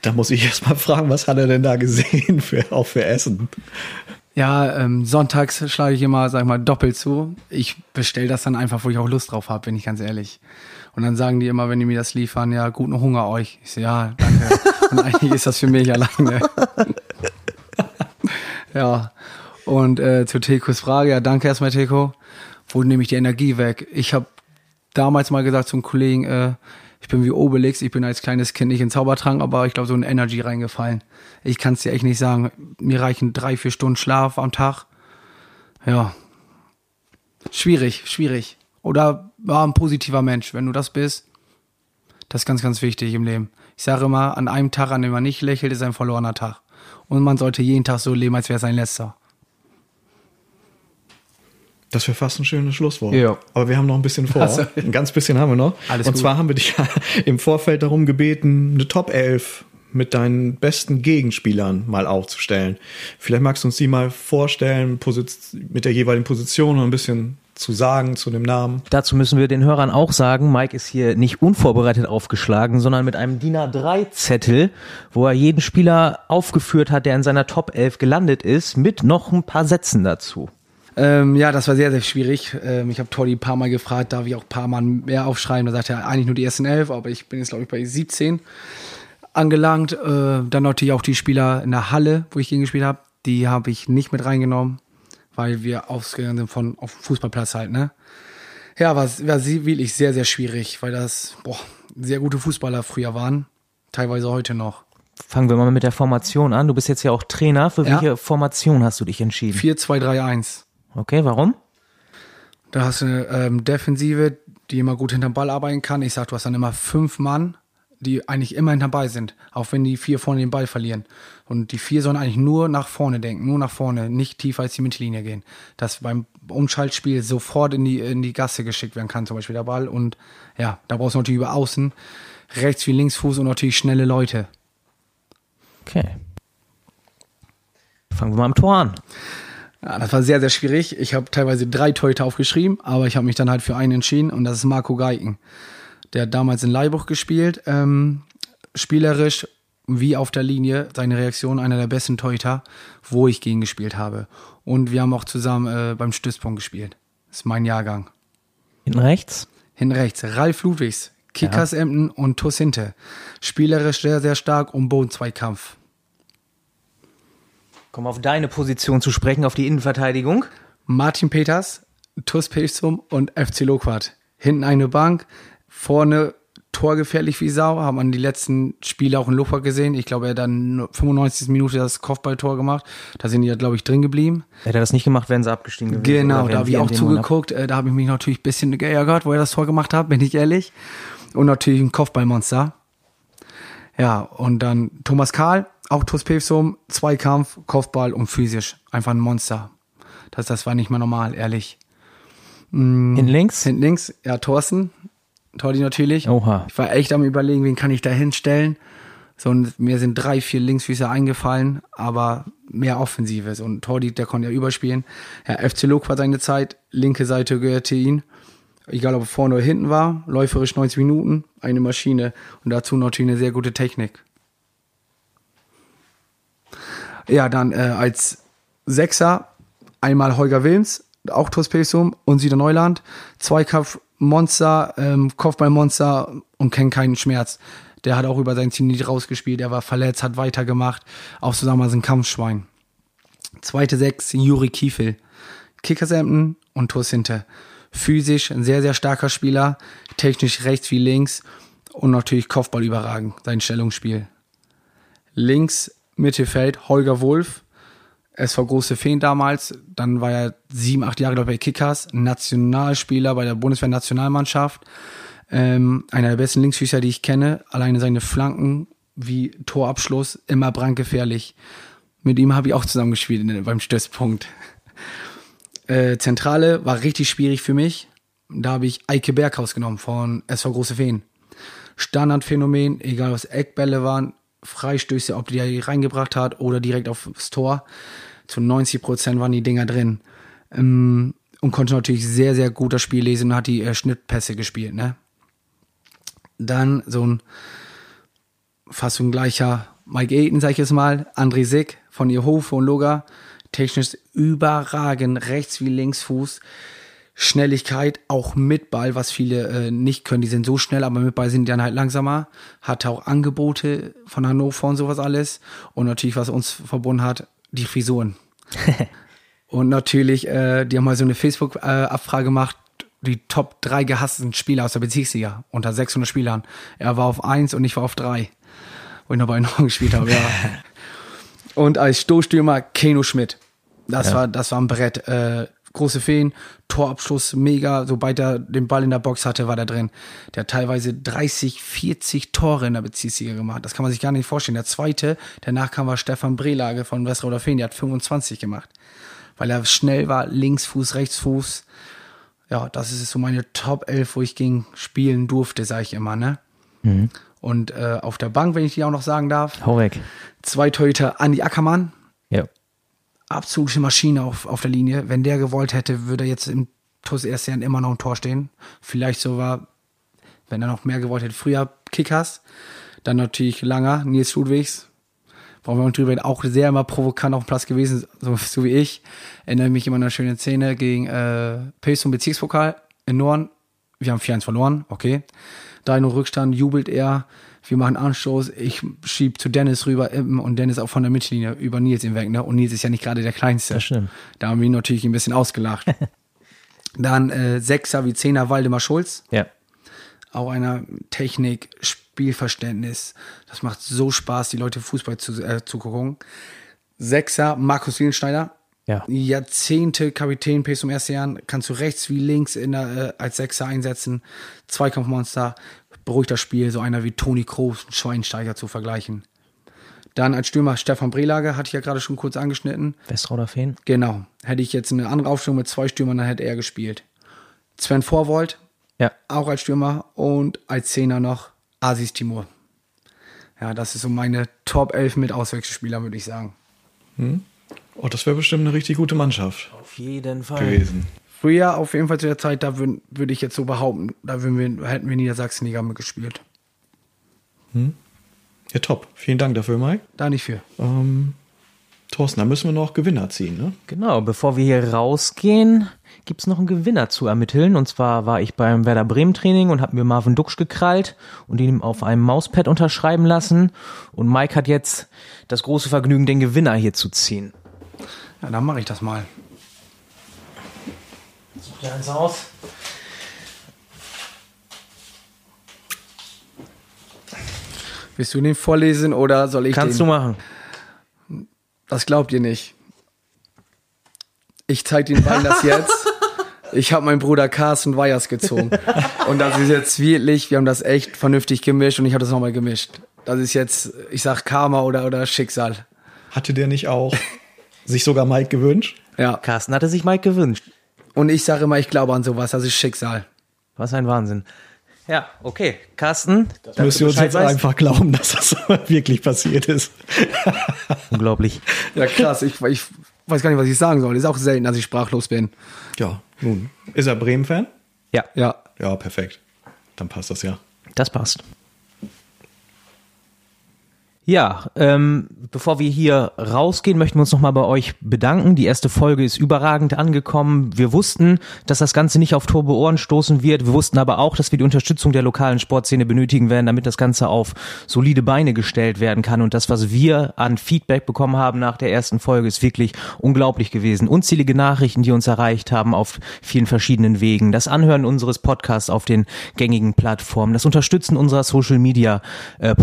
Da muss ich erst mal fragen, was hat er denn da gesehen, für, auch für Essen? Ja, ähm, sonntags schlage ich immer, sag ich mal, doppelt zu. Ich bestell das dann einfach, wo ich auch Lust drauf habe, bin ich ganz ehrlich. Und dann sagen die immer, wenn die mir das liefern, ja, guten Hunger euch. Ich so, ja, danke. Und eigentlich ist das für mich alleine. Ja. Und äh, zu Tekos Frage, ja, danke erstmal, Teko. Wo nehme ich die Energie weg? Ich habe damals mal gesagt zum Kollegen, äh, ich bin wie Obelix, ich bin als kleines Kind nicht in Zaubertrank, aber ich glaube, so in Energy reingefallen. Ich kann es dir echt nicht sagen. Mir reichen drei, vier Stunden Schlaf am Tag. Ja. Schwierig, schwierig. Oder war ein positiver Mensch. Wenn du das bist, das ist ganz, ganz wichtig im Leben. Ich sage immer, an einem Tag, an dem man nicht lächelt, ist ein verlorener Tag. Und man sollte jeden Tag so leben, als wäre es sein letzter. Das wäre fast ein schönes Schlusswort. Ja. Aber wir haben noch ein bisschen vor. Also- ein ganz bisschen haben wir noch. Alles Und gut. zwar haben wir dich im Vorfeld darum gebeten, eine Top 11 mit deinen besten Gegenspielern mal aufzustellen. Vielleicht magst du uns die mal vorstellen, mit der jeweiligen Position und ein bisschen zu sagen zu dem Namen. Dazu müssen wir den Hörern auch sagen, Mike ist hier nicht unvorbereitet aufgeschlagen, sondern mit einem DIN A3-Zettel, wo er jeden Spieler aufgeführt hat, der in seiner Top 11 gelandet ist, mit noch ein paar Sätzen dazu. Ähm, ja, das war sehr, sehr schwierig. Ähm, ich habe Toddy ein paar Mal gefragt, darf ich auch ein paar Mal mehr aufschreiben? Da sagt er eigentlich nur die ersten elf, aber ich bin jetzt, glaube ich, bei 17 angelangt. Äh, dann natürlich auch die Spieler in der Halle, wo ich gegen gespielt habe. Die habe ich nicht mit reingenommen, weil wir ausgegangen sind von auf dem Fußballplatz halt, ne? Ja, war, war wirklich sehr, sehr schwierig, weil das boah, sehr gute Fußballer früher waren. Teilweise heute noch. Fangen wir mal mit der Formation an. Du bist jetzt ja auch Trainer. Für Ja. welche Formation hast du dich entschieden? 4-2-3-1. Okay, warum? Da hast du eine ähm, Defensive, die immer gut hinterm Ball arbeiten kann. Ich sag, du hast dann immer fünf Mann, die eigentlich immer hinterm Ball sind, auch wenn die vier vorne den Ball verlieren. Und die vier sollen eigentlich nur nach vorne denken, nur nach vorne, nicht tiefer als die Mittellinie gehen. Dass beim Umschaltspiel sofort in die, in die Gasse geschickt werden kann, zum Beispiel der Ball. Und ja, da brauchst du natürlich über außen, rechts wie Linksfuß und natürlich schnelle Leute. Okay. Fangen wir mal am Tor an. Ja, das war sehr, sehr schwierig. Ich habe teilweise drei Torhüter aufgeschrieben, aber ich habe mich dann halt für einen entschieden und das ist Marco Geiken. Der hat damals in Leibuch gespielt, ähm, spielerisch wie auf der Linie, seine Reaktion einer der besten Torhüter, wo ich gegen gespielt habe. Und wir haben auch zusammen äh, beim Stützpunkt gespielt. Das ist mein Jahrgang. Hinten rechts. Hinten rechts, Ralf Ludwigs, Kickers Emden und Tuss Hinte. Spielerisch sehr, sehr stark und Bodenzweikampf. Komm auf deine Position zu sprechen, auf die Innenverteidigung. Martin Peters, TuS Pilsum und FC Loquat. Hinten eine Bank, vorne torgefährlich wie Sau. Haben man die letzten Spiele auch in Loquat gesehen. Ich glaube, er hat dann 95. Minute das Kopfballtor gemacht. Da sind die ja, glaube ich, drin geblieben. Hätte er das nicht gemacht, wären sie abgestiegen gewesen. Genau, da habe ich auch zugeguckt. Äh, Da habe ich mich natürlich ein bisschen geärgert, wo er das Tor gemacht hat, bin ich ehrlich. Und natürlich ein Kopfballmonster. Ja, und dann Thomas Karl, auch TuS Pilsum, Zweikampf, Kopfball und physisch. Einfach ein Monster. Das, das war nicht mal normal, ehrlich. Hinten links. Hinten links, ja, Thorsten. Tordi natürlich. Oha. Ich war echt am überlegen, wen kann ich da hinstellen. So, und mir sind drei, vier Linksfüße eingefallen, aber mehr Offensives. Und Tordi, der konnte ja überspielen. Ja, FC Lok war seine Zeit, linke Seite gehörte ihn. Egal, ob er vorne oder hinten war, läuferisch 90 Minuten, eine Maschine. Und dazu natürlich eine sehr gute Technik. Ja, dann äh, als Sechser einmal Holger Wilms, auch TuS Pilsum und Sieder Neuland. Zweikampf Monster, ähm, Kopfballmonster und kennt keinen Schmerz. Der hat auch über sein Team nicht rausgespielt, er war verletzt, hat weitergemacht. Auch zusammen als ein Kampfschwein. Zweite Sechs, Juri Kiefel. Kickersemden und TuS Hinte. Physisch ein sehr, sehr starker Spieler. Technisch rechts wie links. Und natürlich Kopfball überragend, sein Stellungsspiel. Links Mittelfeld Holger Wolf, SV Große Feen damals. Dann war er sieben, acht Jahre glaub ich, bei Kickers, Nationalspieler bei der Bundeswehr-Nationalmannschaft. Ähm, einer der besten Linksfüßer, die ich kenne. Alleine seine Flanken wie Torabschluss immer brandgefährlich. Mit ihm habe ich auch zusammen gespielt in- beim Stützpunkt. Äh, Zentrale war richtig schwierig für mich. Da habe ich Eike Berghaus genommen von SV Große Feen. Standardphänomen, egal was Eckbälle waren, Freistöße, ob die er reingebracht hat oder direkt aufs Tor. Zu 90 Prozent waren die Dinger drin. Ähm, und konnte natürlich sehr, sehr gut das Spiel lesen und hat die äh, Schnittpässe gespielt, ne? Dann so ein fast ein gleicher Mike Ayton, sag ich jetzt mal, André Sick von Jehofe und Loga. Technisch überragend, rechts wie links Fuß. Schnelligkeit, auch mit Ball, was viele äh, nicht können. Die sind so schnell, aber mit Ball sind die dann halt langsamer. Hatte auch Angebote von Hannover und sowas alles. Und natürlich, was uns verbunden hat, die Frisuren. und natürlich, äh, die haben mal so eine Facebook-Abfrage gemacht, die Top 3 gehassten Spieler aus der Bezirksliga unter 600 Spielern. Er war auf 1 und ich war auf 3, wo ich noch bei Norden gespielt habe, ja. und als Stoßstürmer Keno Schmidt. Das Ja. war, das war ein Brett. Äh, große Feen, Torabschluss, mega. Sobald er den Ball in der Box hatte, war der drin. Der hat teilweise 30, 40 Tore in der Bezirksliga gemacht. Das kann man sich gar nicht vorstellen. Der zweite, danach kam war Stefan Brelage von Westerroder Feen, der hat 25 gemacht. Weil er schnell war, Linksfuß, Rechtsfuß. Ja, das ist so meine Top 11, wo ich gegen spielen durfte, sage ich immer, ne? Und äh, auf der Bank, wenn ich die auch noch sagen darf, Hau weg. zwei Torhüter, Andi Ackermann, Ja. Absolute Maschine auf, auf der Linie. Wenn der gewollt hätte, würde er jetzt im TUS erst Jahren immer noch ein Tor stehen. Vielleicht so war, wenn er noch mehr gewollt hätte, früher Kickers. Dann natürlich Langer, Nils Ludwigs. Brauchen wir drüber auch sehr immer provokant auf dem Platz gewesen, so, so wie ich. Erinnere mich immer an eine schöne Szene gegen äh, Pilsen Bezirkspokal in Norden. Wir haben 4-1 verloren, okay. 3-0 Rückstand, jubelt er. Wir machen Anstoß. Ich schieb zu Dennis rüber ähm, und Dennis auch von der Mittellinie über Nils hinweg. Ne? Und Nils ist ja nicht gerade der Kleinste. Das stimmt. Da haben wir ihn natürlich ein bisschen ausgelacht. Dann äh, Sechser wie Zehner Waldemar Schulz. Ja. Auch einer Technik, Spielverständnis. Das macht so Spaß, die Leute Fußball zu, äh, zu gucken. Sechser Markus Wielenschneider. Ja. Jahrzehnte Kapitän PSV erste Jahren, kannst du rechts wie links in der, äh, als Sechser einsetzen. Zweikampfmonster, beruhigt das Spiel, so einer wie Toni Kroos und Schweinsteiger zu vergleichen. Dann als Stürmer Stefan Brelage, hatte ich ja gerade schon kurz angeschnitten. Westrauder Feen. Genau. Hätte ich jetzt eine andere Aufstellung mit zwei Stürmern, dann hätte er gespielt. Sven Vorwold, Ja. auch als Stürmer und als Zehner noch Asis Timur. Ja, das ist so meine Top 11 mit Auswechselspielern, würde ich sagen. Oh, das wäre bestimmt eine richtig gute Mannschaft Auf jeden Fall. gewesen. Früher auf jeden Fall zu der Zeit, da würde würd ich jetzt so behaupten, da würden wir, hätten wir Niedersachsenliga mitgespielt. Ja, top. Vielen Dank dafür, Mike. Da nicht für. Ähm, Thorsten, da müssen wir noch Gewinner ziehen, ne? Genau, bevor wir hier rausgehen, gibt's noch einen Gewinner zu ermitteln. Und zwar war ich beim Werder Bremen Training und habe mir Marvin Duxch gekrallt und ihn auf einem Mauspad unterschreiben lassen. Und Mike hat jetzt das große Vergnügen, den Gewinner hier zu ziehen. Ja, dann mache ich das mal. Eins aus. Willst du den vorlesen oder soll ich Kannst den? du machen. Das glaubt ihr nicht. Ich zeig den beiden das jetzt. Ich habe meinen Bruder Carsten Weyers gezogen. Und das ist jetzt wirklich, wir haben das echt vernünftig gemischt und ich habe das nochmal gemischt. Das ist jetzt, ich sag Karma oder, oder Schicksal. Hatte der nicht auch sich sogar Mike gewünscht? Ja. Carsten hatte sich Mike gewünscht. Und ich sage immer, ich glaube an sowas, das ist Schicksal. Was ein Wahnsinn. Ja, okay. Carsten, damit Müsst du ihr uns jetzt weißt. einfach glauben, dass das wirklich passiert ist. Unglaublich. Ja, krass. Ich, ich weiß gar nicht, was ich sagen soll. Ist auch selten, dass ich sprachlos bin. Ja, nun. Ist er Bremen-Fan? Ja, Ja. Ja, perfekt. Dann passt das ja. das passt. Ja, ähm, bevor wir hier rausgehen, möchten wir uns nochmal bei euch bedanken. Die erste Folge ist überragend angekommen. Wir wussten, dass das Ganze nicht auf Turbo Ohren stoßen wird. Wir wussten aber auch, dass wir die Unterstützung der lokalen Sportszene benötigen werden, damit das Ganze auf solide Beine gestellt werden kann. Und das, was wir an Feedback bekommen haben nach der ersten Folge, ist wirklich unglaublich gewesen. Unzählige Nachrichten, die uns erreicht haben auf vielen verschiedenen Wegen. Das Anhören unseres Podcasts auf den gängigen Plattformen, das Unterstützen unserer Social Media äh,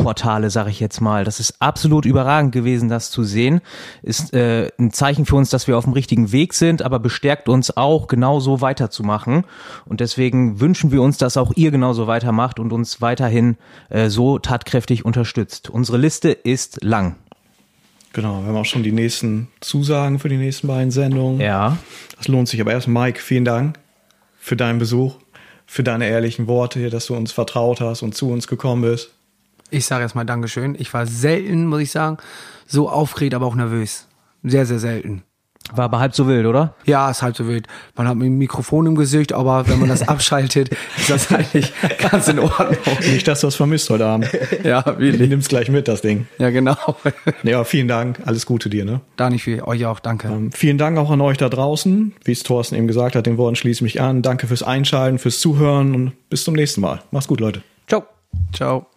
sage ich jetzt mal. Das ist absolut überragend gewesen, das zu sehen. Ist äh, ein Zeichen für uns, dass wir auf dem richtigen Weg sind, aber bestärkt uns auch, genauso weiterzumachen. Und deswegen wünschen wir uns, dass auch ihr genauso weitermacht und uns weiterhin äh, so tatkräftig unterstützt. Unsere Liste ist lang. Genau, wir haben auch schon die nächsten Zusagen für die nächsten beiden Sendungen. Ja. Das lohnt sich. Aber erst Mike, vielen Dank für deinen Besuch, für deine ehrlichen Worte hier, dass du uns vertraut hast und zu uns gekommen bist. Ich sage erstmal Dankeschön. Ich war selten, muss ich sagen, so aufgeregt, aber auch nervös. Sehr, sehr selten. War aber halb so wild, oder? Ja, ist halb so wild. Man hat ein Mikrofon im Gesicht, aber wenn man das abschaltet, ist das eigentlich ganz in Ordnung. Nicht, dass du es vermisst heute Abend. Ja, wirklich. nimmst gleich mit, das Ding. Ja, genau. Ja, vielen Dank. Alles Gute dir, ne? Da nicht für euch auch, danke. Ähm, vielen Dank auch an euch da draußen. Wie es Thorsten eben gesagt hat, den Worten schließe ich mich an. Danke fürs Einschalten, fürs Zuhören und bis zum nächsten Mal. Macht's gut, Leute. Ciao. Ciao.